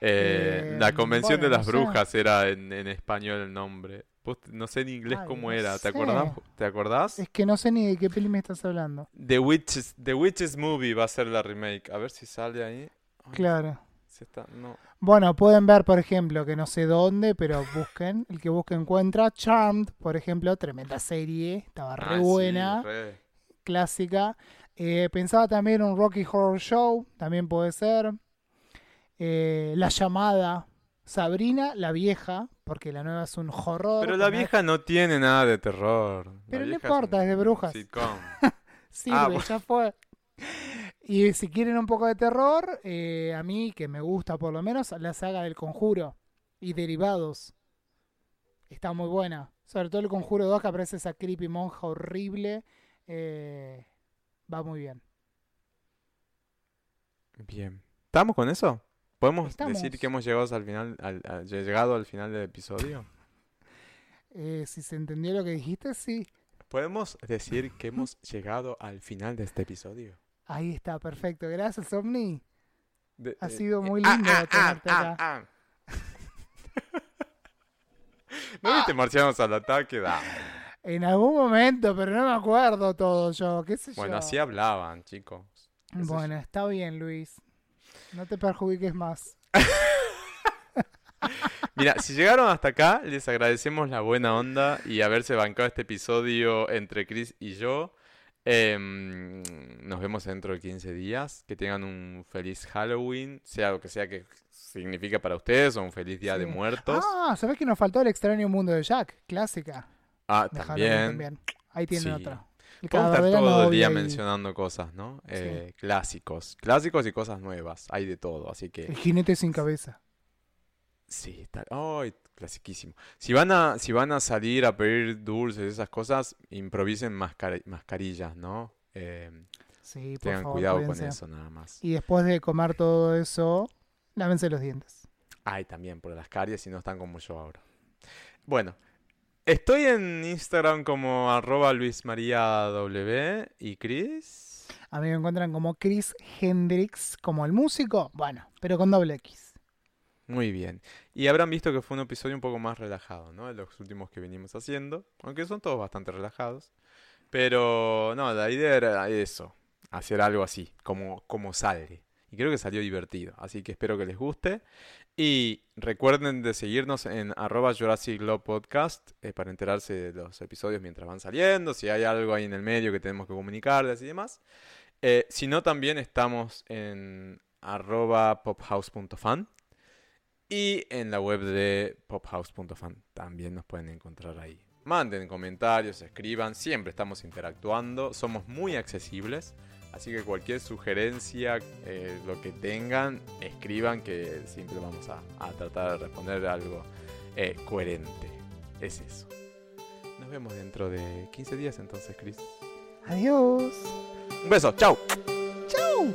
Eh, Eh, la convención bueno, de las no sé. brujas era en, en español el nombre. Vos no sé en inglés Ay, cómo no era, sé. ¿te acordás? ¿Te acordás? Es que no sé ni de qué peli me estás hablando. The Witches, The Witches Movie va a ser la remake. A ver si sale ahí. Ay, Claro. se está- no. Bueno, pueden ver, por ejemplo, que no sé dónde, pero busquen. El que busque encuentra. Charmed, por ejemplo, tremenda serie. Estaba re Ah, sí, buena, re. clásica. Eh, pensaba también un Rocky Horror Show, también puede ser. Eh, la llamada. Sabrina, la vieja, porque la nueva es un horror. Pero la vieja no tiene nada de terror. Pero no importa, un es de brujas. sitcom. Sirve, Ah, ya fue. Y si quieren un poco de terror, eh, a mí, que me gusta por lo menos, la saga del Conjuro y derivados. Está muy buena. Sobre todo el Conjuro 2, que aparece esa creepy monja horrible. eh, va muy bien. Bien. ¿Estamos con eso? ¿Podemos Estamos. decir que hemos llegado al final, al- al- llegado al final del episodio? Eh, si se entendió lo que dijiste, sí. ¿Podemos decir que hemos llegado al final de este episodio? Ahí está, perfecto. Gracias, Omni. De- Ha eh, sido eh, muy ah, lindo ah, ah, tenerte ah, acá. ah. ¿No viste Marcianos al ataque? Da. En algún momento, pero no me acuerdo todo yo. ¿Qué sé Bueno, yo? así hablaban, chicos. Bueno, está bien, Luis. No te perjudiques más. Mira, si llegaron hasta acá, les agradecemos la buena onda y haberse bancado este episodio entre Chris y yo. Em, nos vemos dentro de 15 días. Que tengan un feliz Halloween, sea lo que sea que significa para ustedes, o un feliz Día de. Muertos. Ah, ¿sabés que nos faltó el extraño mundo de Jack? Clásica. Ah, de también. Ahí tienen Sí. otra. Podemos estar todo el día y mencionando cosas, ¿no? Eh, Clásicos. Clásicos y cosas nuevas. Hay de todo, así que... El jinete sin cabeza. Sí, está. ¡Ay! Clasiquísimo. Si van a, si van a salir a pedir dulces esas cosas, improvisen mascar- mascarillas, ¿no? Eh, Sí, por tengan favor, cuidado con eso nada más. Y después de comer todo eso, lávense los dientes. Ay, también por las caries si no están como yo ahora. Bueno, estoy en Instagram como arroba luismariaw y Chris. A mí me encuentran como Chris Hendrix, como el músico, bueno, pero con doble X. Muy bien. Y habrán visto que fue un episodio un poco más relajado, ¿no? De los últimos que venimos haciendo. Aunque son todos bastante relajados. Pero no, la idea era eso. Hacer algo así, como, como sale. Y creo que salió divertido. Así que espero que les guste. Y recuerden de seguirnos en arroba Jurassic Law Podcast eh, para enterarse de los episodios mientras van saliendo. Si hay algo ahí en el medio que tenemos que comunicarles y demás. Eh, si no, también estamos en arroba pophouse.fan. Y en la web de pophouse.fan también nos pueden encontrar ahí. Manden comentarios, escriban, siempre estamos interactuando, somos muy accesibles, así que cualquier sugerencia, eh, lo que tengan, escriban que siempre vamos a, a tratar de responder algo eh, coherente. Es eso. Nos vemos dentro de 15 días entonces, Chris. Adiós. Un beso, chao. Chau.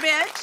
bitch.